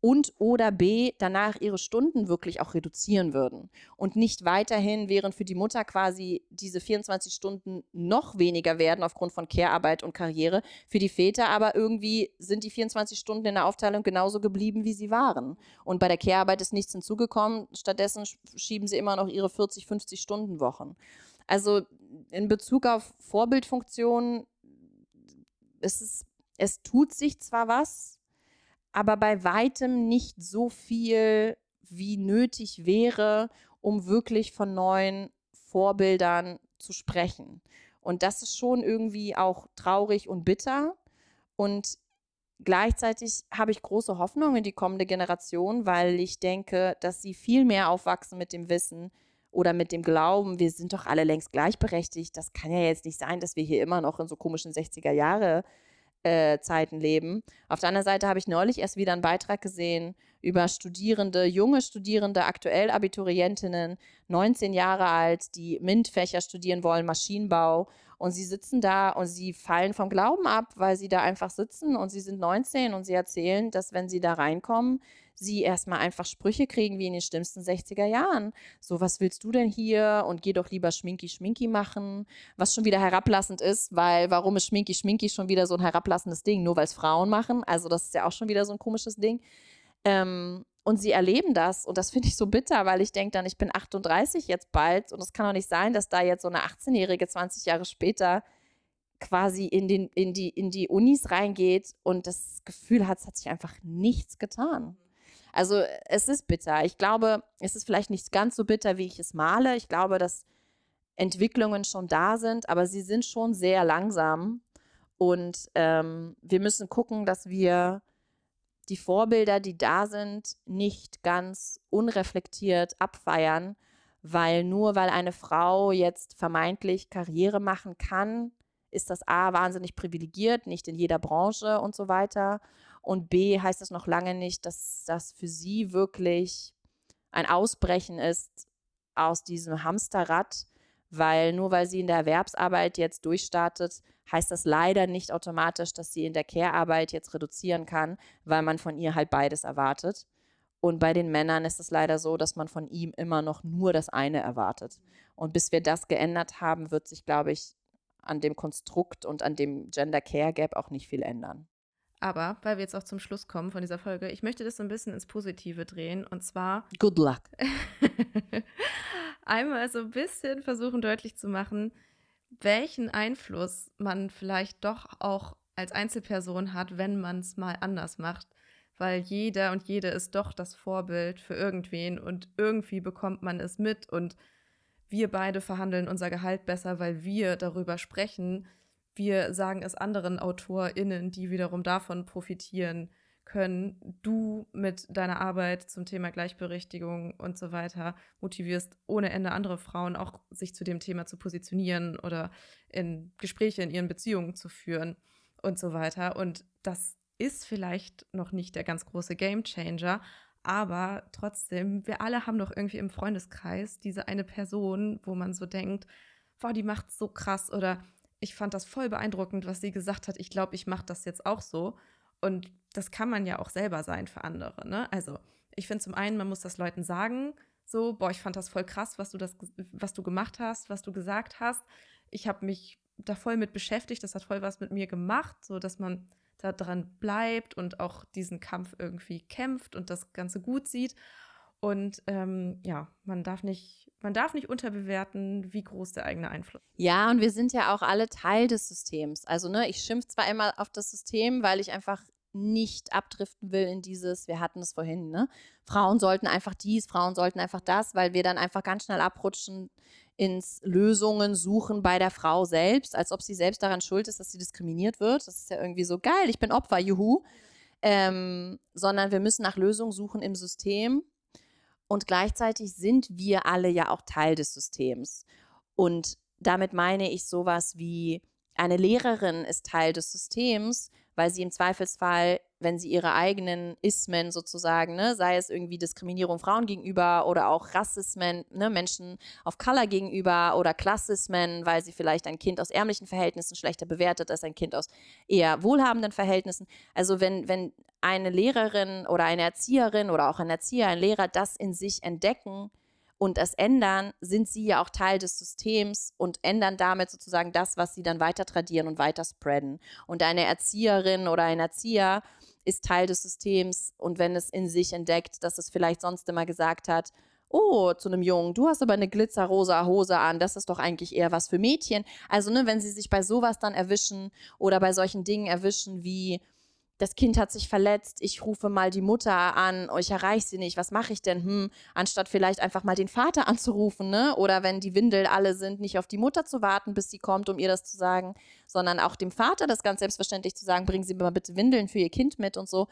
und oder B danach ihre Stunden wirklich auch reduzieren würden und nicht weiterhin, während für die Mutter quasi diese 24 Stunden noch weniger werden aufgrund von Care-Arbeit und Karriere, für die Väter aber irgendwie sind die 24 Stunden in der Aufteilung genauso geblieben, wie sie waren. Und bei der Care-Arbeit ist nichts hinzugekommen, stattdessen schieben sie immer noch ihre 40, 50 Stunden Wochen. Also in Bezug auf Vorbildfunktionen es, es tut sich zwar was, aber bei weitem nicht so viel, wie nötig wäre, um wirklich von neuen Vorbildern zu sprechen. Und das ist schon irgendwie auch traurig und bitter. Und gleichzeitig habe ich große Hoffnung in die kommende Generation, weil ich denke, dass sie viel mehr aufwachsen mit dem Wissen, oder mit dem Glauben, wir sind doch alle längst gleichberechtigt. Das kann ja jetzt nicht sein, dass wir hier immer noch in so komischen 60er Jahre äh, Zeiten leben. Auf der anderen Seite habe ich neulich erst wieder einen Beitrag gesehen über Studierende, junge Studierende, aktuell Abiturientinnen, 19 Jahre alt, die MINT-Fächer studieren wollen, Maschinenbau. Und sie sitzen da und sie fallen vom Glauben ab, weil sie da einfach sitzen und sie sind 19 und sie erzählen, dass wenn sie da reinkommen, sie erstmal einfach Sprüche kriegen wie in den schlimmsten 60er Jahren. So, was willst du denn hier? Und geh doch lieber Schminki Schminki machen, was schon wieder herablassend ist, weil warum ist Schminki Schminki schon wieder so ein herablassendes Ding? Nur weil es Frauen machen. Also, das ist ja auch schon wieder so ein komisches Ding. Ähm, und sie erleben das und das finde ich so bitter, weil ich denke dann, ich bin 38 jetzt bald und es kann doch nicht sein, dass da jetzt so eine 18-Jährige 20 Jahre später quasi in, den, in, die, in die Unis reingeht und das Gefühl hat, es hat sich einfach nichts getan. Also es ist bitter. Ich glaube, es ist vielleicht nicht ganz so bitter, wie ich es male. Ich glaube, dass Entwicklungen schon da sind, aber sie sind schon sehr langsam. Und ähm, wir müssen gucken, dass wir die Vorbilder, die da sind, nicht ganz unreflektiert abfeiern, weil nur weil eine Frau jetzt vermeintlich Karriere machen kann, ist das A wahnsinnig privilegiert, nicht in jeder Branche und so weiter. Und B heißt das noch lange nicht, dass das für sie wirklich ein Ausbrechen ist aus diesem Hamsterrad, weil nur weil sie in der Erwerbsarbeit jetzt durchstartet, heißt das leider nicht automatisch, dass sie in der Care-Arbeit jetzt reduzieren kann, weil man von ihr halt beides erwartet. Und bei den Männern ist es leider so, dass man von ihm immer noch nur das eine erwartet. Und bis wir das geändert haben, wird sich, glaube ich, an dem Konstrukt und an dem Gender Care Gap auch nicht viel ändern. Aber, weil wir jetzt auch zum Schluss kommen von dieser Folge, ich möchte das so ein bisschen ins Positive drehen. Und zwar. Good luck. einmal so ein bisschen versuchen deutlich zu machen, welchen Einfluss man vielleicht doch auch als Einzelperson hat, wenn man es mal anders macht. Weil jeder und jede ist doch das Vorbild für irgendwen und irgendwie bekommt man es mit und wir beide verhandeln unser Gehalt besser, weil wir darüber sprechen, wir sagen es anderen AutorInnen, die wiederum davon profitieren können. Du mit deiner Arbeit zum Thema Gleichberechtigung und so weiter motivierst ohne Ende andere Frauen auch, sich zu dem Thema zu positionieren oder in Gespräche in ihren Beziehungen zu führen und so weiter. Und das ist vielleicht noch nicht der ganz große Gamechanger, aber trotzdem, wir alle haben doch irgendwie im Freundeskreis diese eine Person, wo man so denkt, boah, die macht's so krass oder ich fand das voll beeindruckend, was sie gesagt hat. Ich glaube, ich mache das jetzt auch so. Und das kann man ja auch selber sein für andere. Ne? Also, ich finde zum einen, man muss das Leuten sagen, so, boah, ich fand das voll krass, was du, das, was du gemacht hast, was du gesagt hast. Ich habe mich da voll mit beschäftigt, das hat voll was mit mir gemacht, so dass man da dran bleibt und auch diesen Kampf irgendwie kämpft und das Ganze gut sieht. Und ähm, ja, man darf nicht, man darf nicht unterbewerten, wie groß der eigene Einfluss ist. Ja, und wir sind ja auch alle Teil des Systems. Also, ne, ich schimpfe zwar immer auf das System, weil ich einfach nicht abdriften will in dieses, wir hatten es vorhin, ne? Frauen sollten einfach dies, Frauen sollten einfach das, weil wir dann einfach ganz schnell abrutschen ins Lösungen suchen bei der Frau selbst, als ob sie selbst daran schuld ist, dass sie diskriminiert wird. Das ist ja irgendwie so geil, ich bin Opfer, juhu. Ähm, sondern wir müssen nach Lösungen suchen im System und gleichzeitig sind wir alle ja auch Teil des Systems. Und damit meine ich sowas wie, eine Lehrerin ist Teil des Systems, weil sie im Zweifelsfall, wenn sie ihre eigenen Ismen sozusagen, ne, sei es irgendwie Diskriminierung Frauen gegenüber oder auch Rassismen, ne, Menschen auf Color gegenüber oder Klassismen, weil sie vielleicht ein Kind aus ärmlichen Verhältnissen schlechter bewertet als ein Kind aus eher wohlhabenden Verhältnissen. Also wenn, wenn eine Lehrerin oder eine Erzieherin oder auch ein Erzieher, ein Lehrer das in sich entdecken und es ändern, sind sie ja auch Teil des Systems und ändern damit sozusagen das, was sie dann weiter tradieren und weiter spreaden. Und eine Erzieherin oder ein Erzieher ist Teil des Systems und wenn es in sich entdeckt, dass es vielleicht sonst immer gesagt hat, oh, zu einem Jungen, du hast aber eine glitzerrosa Hose an, das ist doch eigentlich eher was für Mädchen. Also, ne, wenn sie sich bei sowas dann erwischen oder bei solchen Dingen erwischen wie, das Kind hat sich verletzt, ich rufe mal die Mutter an, oh, ich erreiche sie nicht, was mache ich denn? Hm, anstatt vielleicht einfach mal den Vater anzurufen, ne? Oder wenn die Windel alle sind, nicht auf die Mutter zu warten, bis sie kommt, um ihr das zu sagen, sondern auch dem Vater das ganz selbstverständlich zu sagen, bringen Sie mir mal bitte Windeln für Ihr Kind mit und so.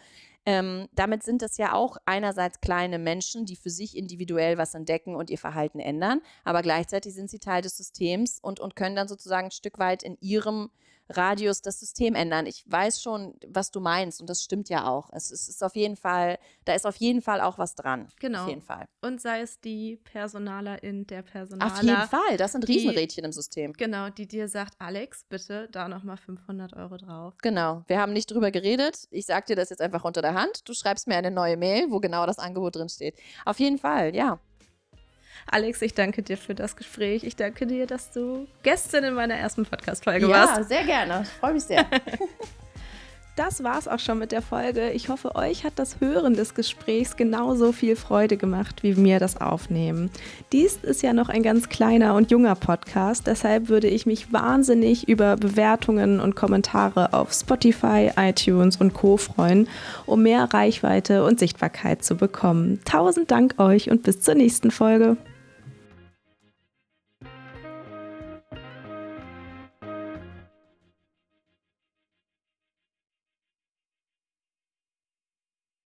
Ähm, damit sind es ja auch einerseits kleine Menschen, die für sich individuell was entdecken und ihr Verhalten ändern, aber gleichzeitig sind sie Teil des Systems und, und können dann sozusagen ein Stück weit in ihrem Radius das System ändern. Ich weiß schon, was du meinst und das stimmt ja auch. Es ist, ist, auf jeden Fall, da ist auf jeden Fall auch was dran. Genau. Auf jeden Fall. Und sei es die Personalerin, der Personaler. Auf jeden Fall, das sind Riesenrädchen im System. Genau, die dir sagt, Alex, bitte da nochmal 500 Euro drauf. Genau, wir haben nicht drüber geredet. Ich sag dir das jetzt einfach unter der Hand. Du schreibst mir eine neue Mail, wo genau das Angebot drin steht. Auf jeden Fall, ja. Alex, ich danke dir für das Gespräch. Ich danke dir, dass du Gästin in meiner ersten Podcast-Folge warst. Ja, sehr gerne. Ich freue mich sehr. das war's auch schon mit der Folge. Ich hoffe, euch hat das Hören des Gesprächs genauso viel Freude gemacht wie mir das Aufnehmen. Dies ist ja noch ein ganz kleiner und junger Podcast, deshalb würde ich mich wahnsinnig über Bewertungen und Kommentare auf Spotify, iTunes und Co freuen, um mehr Reichweite und Sichtbarkeit zu bekommen. Tausend Dank euch und bis zur nächsten Folge.